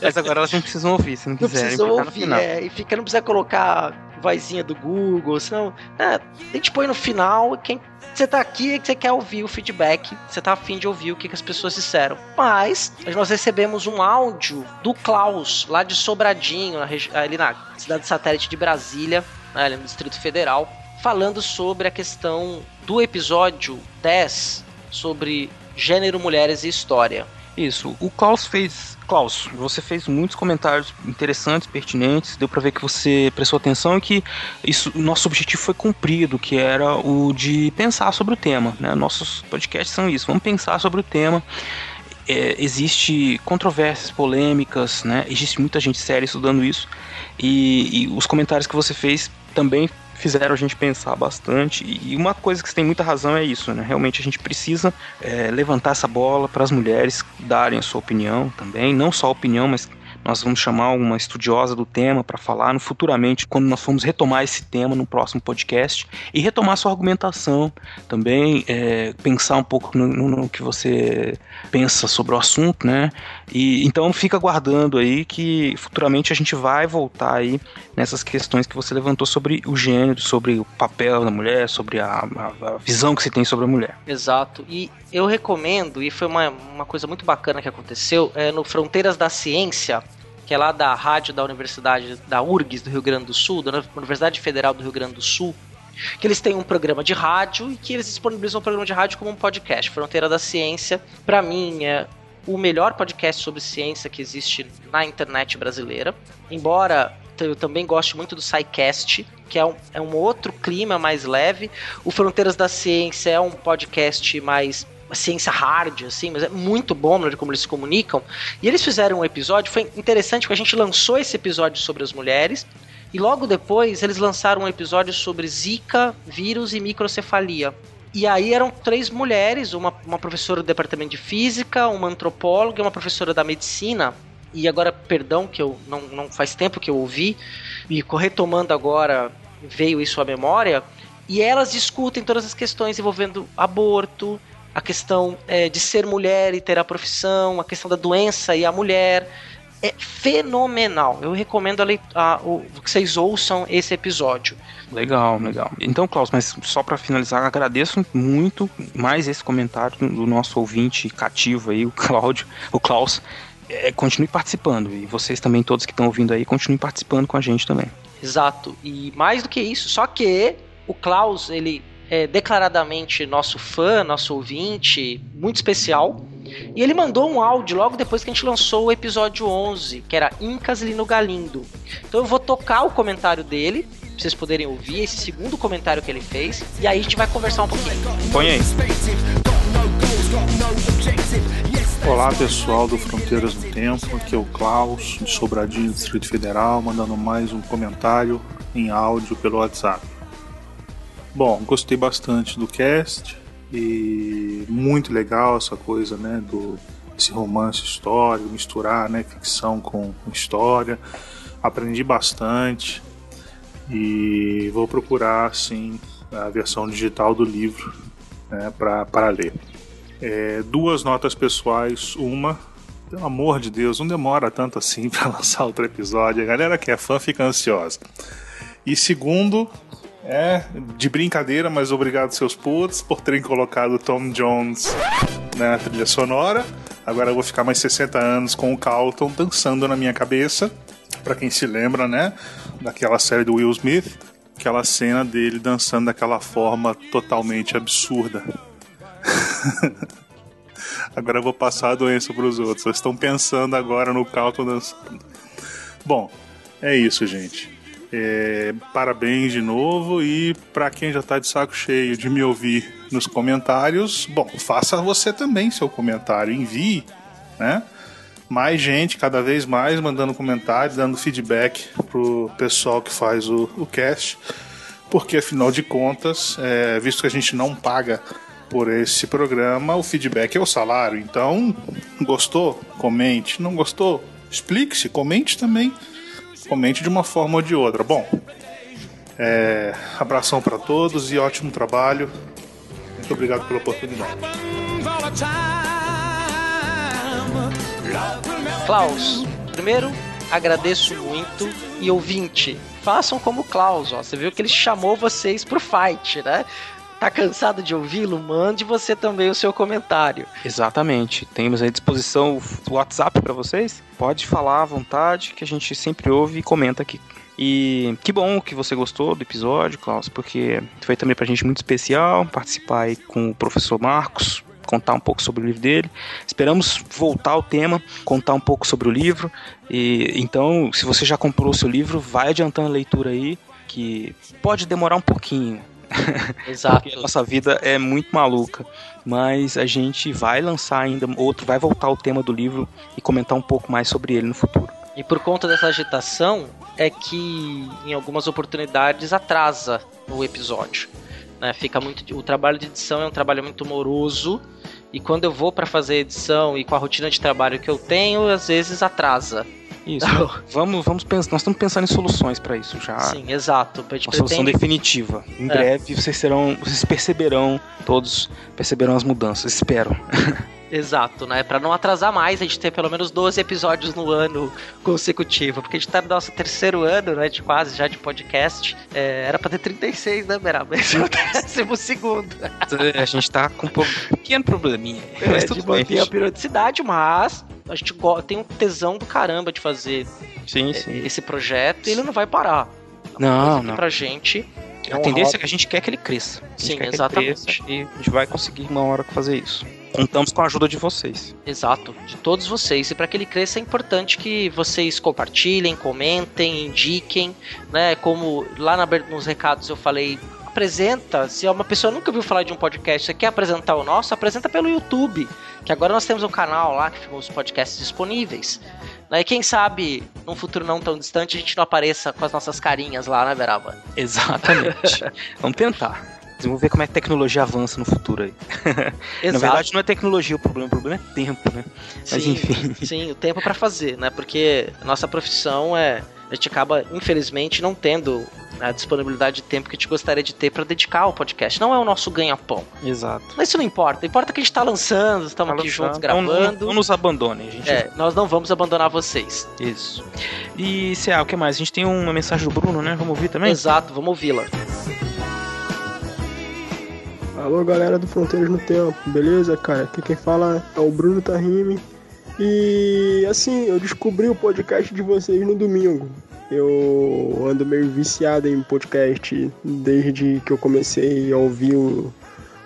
Mas agora elas não precisam ouvir, se não Não quiserem. precisa porque tá no ouvir, final. é, e fica, não precisa colocar vozinha do Google, senão. É, a gente põe no final, quem. Você tá aqui que você quer ouvir o feedback, você tá afim de ouvir o que, que as pessoas disseram. Mas nós recebemos um áudio do Klaus, lá de Sobradinho, ali na cidade satélite de Brasília, né, no Distrito Federal, falando sobre a questão do episódio 10 sobre gênero, mulheres e história. Isso, o Klaus fez. Klaus, você fez muitos comentários interessantes, pertinentes, deu pra ver que você prestou atenção e que isso, o nosso objetivo foi cumprido, que era o de pensar sobre o tema. Né? Nossos podcasts são isso, vamos pensar sobre o tema. É, existe controvérsias, polêmicas, né? Existe muita gente séria estudando isso. E, e os comentários que você fez também fizeram a gente pensar bastante. E uma coisa que você tem muita razão é isso, né? Realmente a gente precisa é, levantar essa bola para as mulheres darem a sua opinião também, não só a opinião, mas Nós vamos chamar uma estudiosa do tema para falar no futuramente, quando nós formos retomar esse tema no próximo podcast e retomar sua argumentação também, é, pensar um pouco no, no, no, que você pensa sobre o assunto, né? E então fica aguardando aí que futuramente a gente vai voltar aí nessas questões que você levantou sobre o gênero, sobre o papel da mulher, sobre a, a, a visão que se tem sobre a mulher. Exato. E eu recomendo, e foi uma, uma coisa muito bacana que aconteceu, é no Fronteiras da Ciência, que é lá da rádio da Universidade da URGS do Rio Grande do Sul, da Universidade Federal do Rio Grande do Sul, que eles têm um programa de rádio e que eles disponibilizam o programa de rádio como um podcast. Fronteira da Ciência, para mim, é o melhor podcast sobre ciência que existe na internet brasileira. Embora eu também goste muito do SciCast, que é um, é um outro clima mais leve. O Fronteiras da Ciência é um podcast mais ciência hard, assim, mas é muito bom de como eles se comunicam. E eles fizeram um episódio, foi interessante porque a gente lançou esse episódio sobre as mulheres. E logo depois eles lançaram um episódio sobre Zika, vírus e microcefalia. E aí eram três mulheres, uma, uma professora do departamento de física, uma antropóloga e uma professora da medicina. E agora, perdão, que eu não, não faz tempo que eu ouvi, e retomando agora, veio isso à memória. E elas discutem todas as questões envolvendo aborto, a questão é, de ser mulher e ter a profissão, a questão da doença e a mulher. É fenomenal. Eu recomendo a, a, o, que vocês ouçam esse episódio. Legal, legal. Então, Klaus, mas só para finalizar, agradeço muito mais esse comentário do nosso ouvinte cativo aí, o Cláudio, o Klaus. É, continue participando. E vocês também, todos que estão ouvindo aí, continuem participando com a gente também. Exato. E mais do que isso, só que o Klaus, ele é declaradamente nosso fã, nosso ouvinte, muito especial. E ele mandou um áudio logo depois que a gente lançou o episódio 11, que era Incas Lino Galindo. Então eu vou tocar o comentário dele, pra vocês poderem ouvir esse segundo comentário que ele fez, e aí a gente vai conversar um pouquinho. Põe aí. Olá pessoal do Fronteiras no Tempo, aqui é o Klaus, de Sobradinho, Distrito Federal, mandando mais um comentário em áudio pelo WhatsApp. Bom, gostei bastante do cast e muito legal essa coisa, né, do esse romance histórico, misturar, né, ficção com história. Aprendi bastante e vou procurar, sim, a versão digital do livro né, para ler. É, duas notas pessoais, uma pelo amor de Deus, não demora tanto assim para lançar outro episódio. A galera que é fã fica ansiosa. E segundo, é, de brincadeira, mas obrigado seus putos por terem colocado Tom Jones na trilha sonora. Agora eu vou ficar mais 60 anos com o Carlton dançando na minha cabeça. Para quem se lembra, né, daquela série do Will Smith, aquela cena dele dançando daquela forma totalmente absurda. agora eu vou passar a doença para os outros. Vocês estão pensando agora no Carlton dançando. Bom, é isso, gente. É, parabéns de novo e para quem já está de saco cheio de me ouvir nos comentários, bom, faça você também seu comentário, envie, né? Mais gente, cada vez mais, mandando comentários, dando feedback pro pessoal que faz o, o cast, porque afinal de contas, é, visto que a gente não paga por esse programa, o feedback é o salário. Então, gostou? Comente. Não gostou? Explique-se, comente também comente de uma forma ou de outra. Bom, é, abração para todos e ótimo trabalho. Muito obrigado pela oportunidade. Klaus, primeiro agradeço muito e ouvinte, façam como Klaus, ó. Você viu que ele chamou vocês pro fight, né? Tá cansado de ouvi-lo? Mande você também o seu comentário. Exatamente. Temos à disposição o WhatsApp para vocês. Pode falar à vontade, que a gente sempre ouve e comenta aqui. E que bom que você gostou do episódio, Klaus, porque foi também pra gente muito especial participar aí com o professor Marcos, contar um pouco sobre o livro dele. Esperamos voltar ao tema, contar um pouco sobre o livro. E então, se você já comprou o seu livro, vai adiantando a leitura aí, que pode demorar um pouquinho. Exato. Porque a nossa vida é muito maluca. Mas a gente vai lançar ainda outro, vai voltar ao tema do livro e comentar um pouco mais sobre ele no futuro. E por conta dessa agitação, é que em algumas oportunidades atrasa o episódio. Né? Fica muito, o trabalho de edição é um trabalho muito moroso. E quando eu vou para fazer edição e com a rotina de trabalho que eu tenho, às vezes atrasa. Isso. vamos, vamos pensar. Nós estamos pensando em soluções para isso já. Sim, exato. Uma solução pretende- definitiva. Em É. breve vocês serão. Vocês perceberão, todos perceberão as mudanças, espero. Exato, né? Pra não atrasar mais, a gente ter pelo menos 12 episódios no ano consecutivo. Porque a gente tá no nosso terceiro ano, né? De quase já de podcast. É, era pra ter 36, né, Beraba? Esse é o décimo segundo. a gente tá com um pequeno probleminha. É, Mas de tudo bem. manter a periodicidade, mas a gente tem um tesão do caramba de fazer Sim, é, sim. esse projeto e ele não vai parar. Não, não. Pra gente. é A uma tendência é que a gente quer que ele cresça. A Sim, exatamente. cresça e a gente vai conseguir uma hora fazer isso. Contamos com a ajuda de vocês. Exato, de todos vocês. E para que ele cresça é importante que vocês compartilhem, comentem, indiquem, né? Como lá na, nos recados eu falei, apresenta. Se uma pessoa nunca ouviu falar de um podcast, você quer apresentar o nosso, apresenta pelo YouTube. Que agora nós temos um canal lá que ficam os podcasts disponíveis. Né, E quem sabe, num futuro não tão distante, a gente não apareça com as nossas carinhas lá, né, Beraba? Exatamente. Vamos tentar. Vamos ver como é que a tecnologia avança no futuro aí. Na Exato. verdade, não é tecnologia o problema, o problema é tempo, né? Mas Sim, enfim. Sim, o tempo para fazer, né? Porque a nossa profissão é. A gente acaba, infelizmente, não tendo a disponibilidade de tempo que a gente gostaria de ter para dedicar ao podcast. Não é o nosso ganha-pão. Exato. Mas isso não importa. Importa que a gente tá lançando, estamos aqui juntos Não, não, gravando. não nos abandonem, gente. É, nós não vamos abandonar vocês. Isso. E, CA, o que mais? A gente tem uma mensagem do Bruno, né? Vamos ouvir também? Exato, vamos ouvi-la. Alô galera do Fronteiras no Tempo, beleza, cara? Aqui quem fala é o Bruno Tahimi. E assim, eu descobri o podcast de vocês no domingo. Eu ando meio viciado em podcast desde que eu comecei a ouvir o,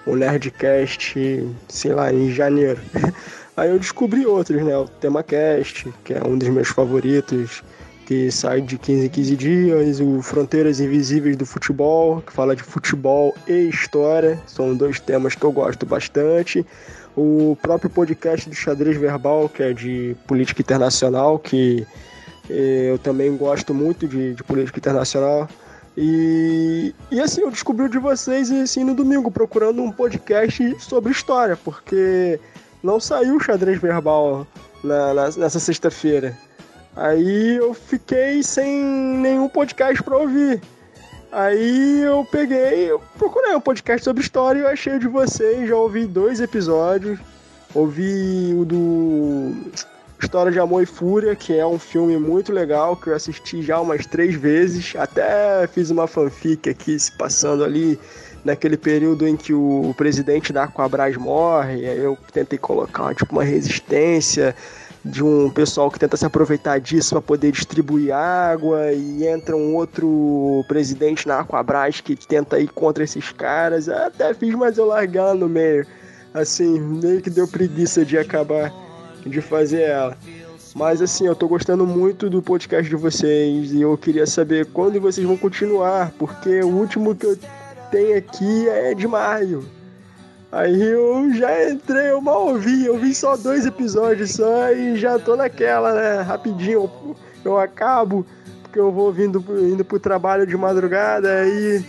Nerdcast, sei lá, em janeiro. Aí eu descobri outros, né? O TemaCast, que é um dos meus favoritos, que sai de 15 em 15 dias, o Fronteiras Invisíveis do Futebol, que fala de futebol e história, são dois temas que eu gosto bastante. O próprio podcast do Xadrez Verbal, que é de política internacional, que eu também gosto muito de, de política internacional. E, e assim, eu descobri de vocês assim, no domingo, procurando um podcast sobre história, porque não saiu o Xadrez Verbal na- na- nessa sexta-feira. Aí eu fiquei sem nenhum podcast pra ouvir. Aí eu peguei, eu procurei um podcast sobre história e eu achei o de vocês, já ouvi dois episódios. Ouvi o do História de Amor e Fúria, que é um filme muito legal, que eu assisti já umas três vezes. Até fiz uma fanfic aqui se passando ali naquele período em que o presidente da Aquabras morre. Eu tentei colocar tipo, uma resistência de um pessoal que tenta se aproveitar disso para poder distribuir água e entra um outro presidente na Aquabras que tenta ir contra esses caras. Até fiz, mas eu ela no meio. Assim, meio que deu preguiça de acabar de fazer ela. Mas assim, eu tô gostando muito do podcast de vocês e eu queria saber quando vocês vão continuar, porque o último que eu tenho aqui é de maio. Aí eu já entrei, eu mal ouvi, eu vi só dois episódios só e já tô naquela, né? Rapidinho eu, eu acabo, porque eu vou vindo, indo pro trabalho de madrugada, aí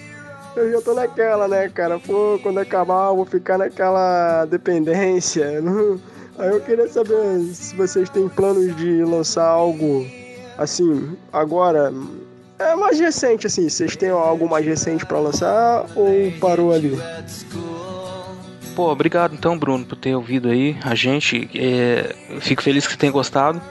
eu já tô naquela, né, cara? Pô, quando acabar eu vou ficar naquela dependência. não- Aí eu queria saber se vocês têm planos de lançar algo assim, agora. É mais recente, assim. Vocês têm algo mais recente pra lançar ou parou ali? Pô, obrigado então, Bruno, por ter ouvido aí a gente. É, fico feliz que você tenha gostado.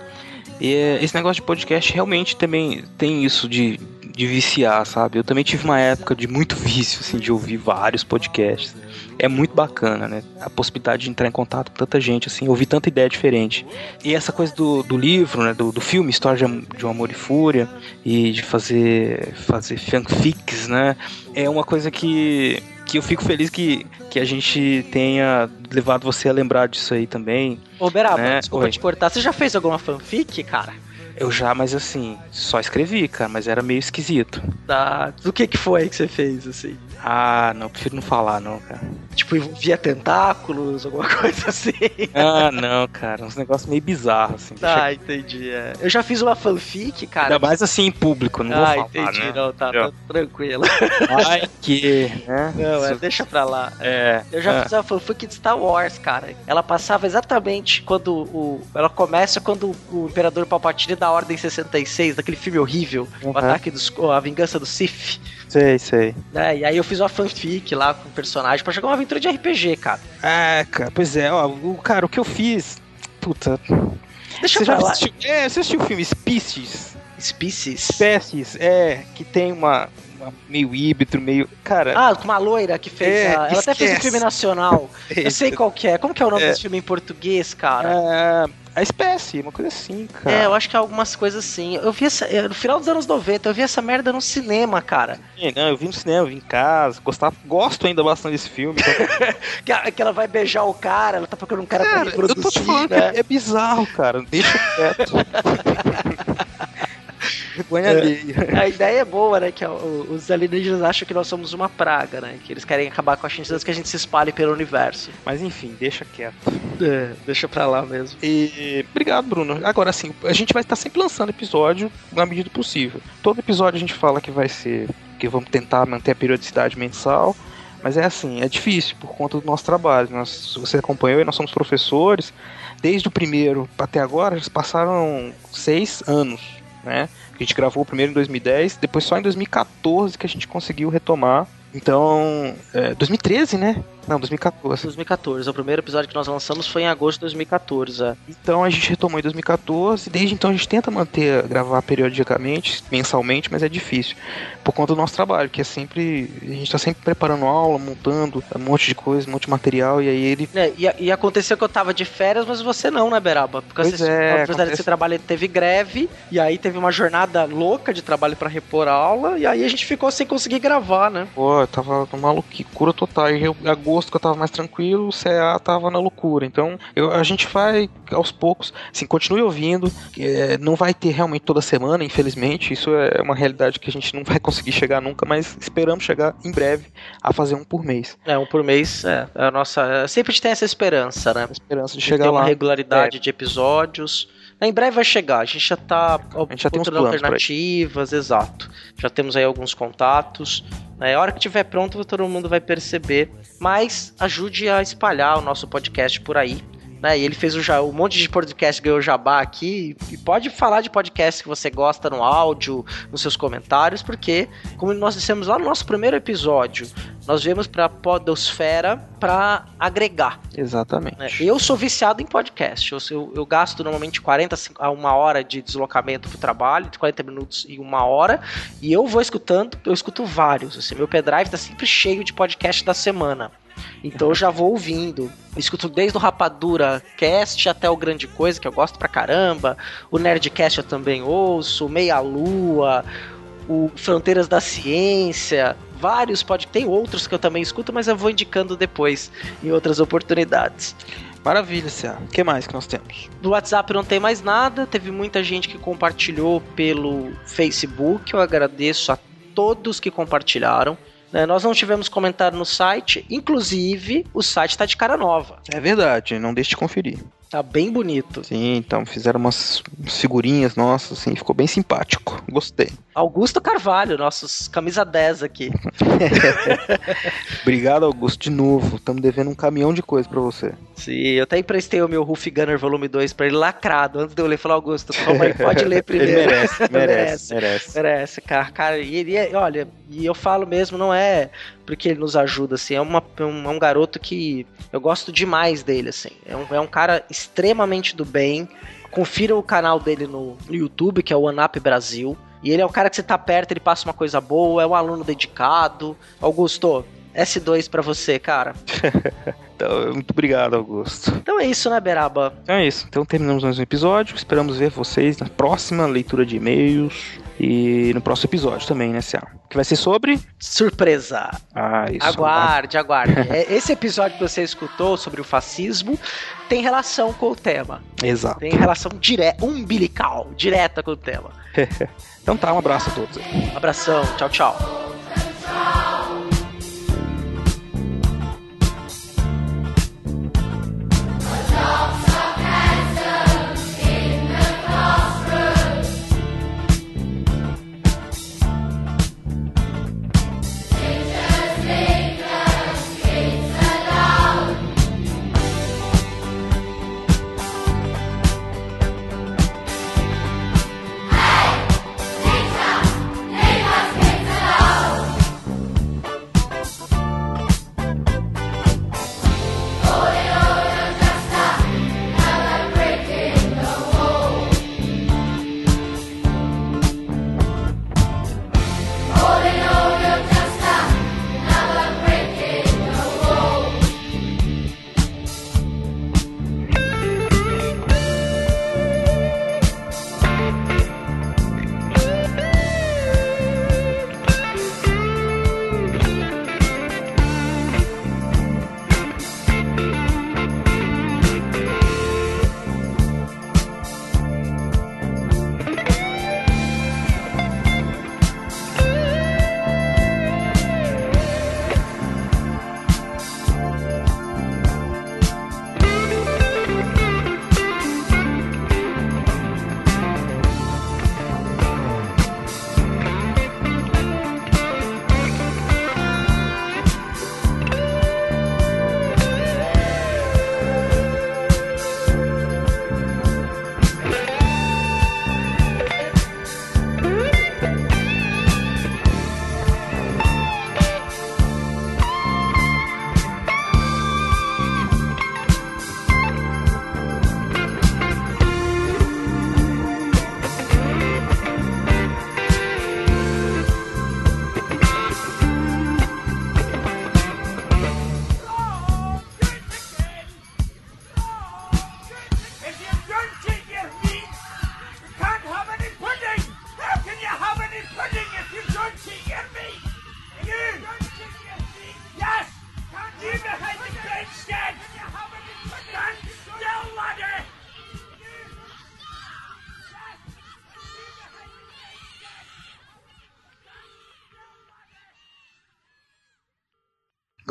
E é, esse negócio de podcast realmente também tem isso de, de viciar, sabe? Eu também tive uma época de muito vício, assim, de ouvir vários podcasts. É muito bacana, né? A possibilidade de entrar em contato com tanta gente, assim, ouvir tanta ideia diferente. E essa coisa do, do livro, né? Do, do filme História de, um Amor e Fúria, e de fazer, fazer fanfics, né? É uma coisa que, que eu fico feliz que, que a gente tenha levado você a lembrar disso aí também. Ô, Beraba, Né? desculpa Oi. te cortar. Você já fez alguma fanfic, cara? Eu já, mas assim, só escrevi, cara, mas era meio esquisito. Da... Do que que foi que você fez, assim? Ah, não, prefiro não falar, não, cara. Tipo, via tentáculos, alguma coisa assim. Ah, não, cara. Uns negócios meio bizarros, assim. Deixa... Ah, entendi. É. Eu já fiz uma fanfic, cara. Ainda mais assim em público, não ah, vou falar, entendi, né? não, tá, tá tranquilo. Ai, que, né? Não, é, deixa pra lá. É. Eu já é. fiz uma fanfic de Star Wars, cara. Ela passava exatamente quando o. Ela começa quando o Imperador Palpatine dá a Ordem 66, daquele filme horrível, Uhum. o ataque dos. A vingança do Sith. Sei, sei. Né? E aí eu fiz uma fanfic lá com o personagem pra jogar uma aventura de RPG, cara. Ah, cara, pois é, ó, o, cara, o que eu fiz. Puta. Deixa Você pra já lá. assistiu, é, você assistiu o filme Species? Species. Espécies, é, que tem uma meio híbrido, meio. Cara. Ah, com uma loira que fez. É, a- Ela até fez um esquece. filme nacional. Eu sei qual que é. Como que é o nome É. desse filme em português, cara? É, a espécie, uma coisa assim, cara. É, eu acho que é algumas coisas assim. Eu vi essa. é, No final dos anos 90, eu vi essa merda no cinema, cara. É, Não, eu vi no cinema, eu vi em casa, gostava, gosto ainda bastante desse filme. então- Que, ela vai beijar o cara, ela tá procurando um cara pra Cara, eu tô te reproduzir, falando né? é bizarro, cara. Deixa quieto. Vergonha alheia. A ideia é boa, né? Que o- os alienígenas acham que nós somos uma praga, né? Que eles querem acabar com a gente antes que a gente se espalhe pelo universo. Mas enfim, deixa quieto. É, deixa pra lá mesmo. E obrigado, Bruno. Agora sim, a gente vai estar sempre lançando episódio na medida do possível. Todo episódio a gente fala que vai ser. que vamos tentar manter a periodicidade mensal. Mas é assim, é difícil por conta do nosso trabalho. Nós, se você acompanhou, nós somos professores. Desde o primeiro até agora, já passaram seis anos, né? A gente gravou o primeiro em 2010, depois só em 2014 que a gente conseguiu retomar. Então, é, 2013, né? Não, 2014. 2014. O primeiro episódio que nós lançamos foi em agosto de 2014. É. Então a gente retomou em 2014, desde então a gente tenta manter, gravar periodicamente, mensalmente, mas é difícil, por conta do nosso trabalho, que é sempre, a gente tá sempre preparando aula, montando um monte de coisa, um monte de material, e aí ele... É, e, e aconteceu que eu tava de férias, mas você não, né, Beraba? Porque Pois você, é, acontece- desse trabalho teve greve, e aí teve uma jornada louca de trabalho pra repor a aula, e aí a gente ficou sem conseguir gravar, né? Pô, eu tava numa loucura total, e eu, agosto que eu tava mais tranquilo, o CA tava na loucura, então eu- a gente vai aos poucos, assim, continue ouvindo, é, não vai ter realmente toda semana, infelizmente, isso é uma realidade que a gente não vai conseguir chegar nunca, mas esperamos chegar em breve a fazer um por mês. É, um por mês, é. é a nossa, é, sempre a gente tem essa esperança, né? esperança de De chegar ter uma lá. regularidade de episódios. Em breve vai chegar, a gente já tá A gente já tem alternativas, exato. Já temos aí alguns contatos. Né? A hora que tiver pronto, todo mundo vai perceber. Mas ajude a espalhar o nosso podcast por aí. Né? E ele fez o um monte de podcast ganhou jabá aqui. E pode falar de podcast que você gosta no áudio, nos seus comentários, porque, como nós dissemos lá no nosso primeiro episódio, nós viemos pra Podosfera pra agregar. Exatamente. né? Eu sou viciado em podcast. Eu, eu, eu gasto normalmente 40 cin- a uma hora de deslocamento pro trabalho, de 40 minutos e uma hora. E eu vou escutando, eu escuto vários. Assim, meu pendrive tá sempre cheio de podcast da semana. Então eu já vou ouvindo. Escuto desde o Rapadura Cast até o Grande Coisa, que eu gosto pra caramba. O Nerdcast eu também ouço. Meia Lua. O Fronteiras da Ciência. Vários podcasts. Tem outros que eu também escuto, mas eu vou indicando depois em outras oportunidades. Maravilha, Cia. O que mais que nós temos? Do WhatsApp não tem mais nada. Teve muita gente que compartilhou pelo Facebook. Eu agradeço a todos que compartilharam. Né? Nós não tivemos comentário no site. Inclusive, o site tá de cara nova. É verdade, não deixe de conferir. Tá bem bonito. Sim, então fizeram umas figurinhas nossas, assim, ficou bem simpático. Gostei. Augusto Carvalho, nossos camisa 10 aqui. Obrigado, Augusto, de novo. Estamos devendo um caminhão de coisa pra você. Sim, eu até emprestei o meu Ruff Gunner volume 2 pra ele lacrado. Antes de eu ler, falei, Augusto, toma aí, pode ler primeiro. Ele merece, merece, merece. Merece, cara. cara e ele é, olha, e eu falo mesmo, não é porque ele nos ajuda, assim, é, uma, é um, é um garoto que eu gosto demais dele, assim. É um, é um cara extremamente do bem. Confira o canal dele no, YouTube, que é o Anap Brasil. E ele é um cara que você tá perto, ele passa uma coisa boa, é um aluno dedicado. Augusto, S2 pra você, cara. Então, muito obrigado, Augusto. Então é isso, né, Beraba? Então é isso. Então terminamos mais um episódio. Esperamos ver vocês na próxima leitura de e-mails. E no próximo episódio também, né, Cia? Que vai ser sobre. Surpresa! Ah, isso. Aguarde, aguarde. É, Esse episódio que você escutou sobre o fascismo tem relação com o tema. Exato. Tem relação direta, umbilical, direta com o tema. Então tá, um abraço a todos. aí. Um abração, tchau, tchau.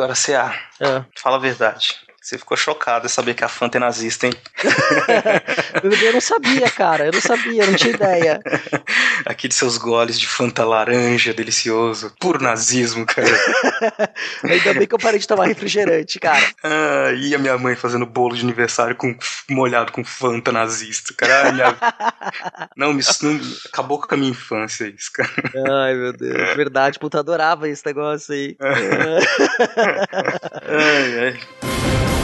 Agora, CA, Ah. fala a verdade. Você ficou chocado em saber que a Fanta é nazista, hein? Eu não sabia, cara. Eu não sabia, eu não tinha ideia. Aqueles seus goles de Fanta laranja, delicioso. Puro nazismo, cara. Ainda bem que eu parei de tomar refrigerante, cara. Ah, e a minha mãe fazendo bolo de aniversário com molhado com Fanta nazista, cara. Minha... não, me, não, acabou com a minha infância isso, cara. Ai, meu Deus. Verdade, puta, adorava esse negócio aí. Ai, ai.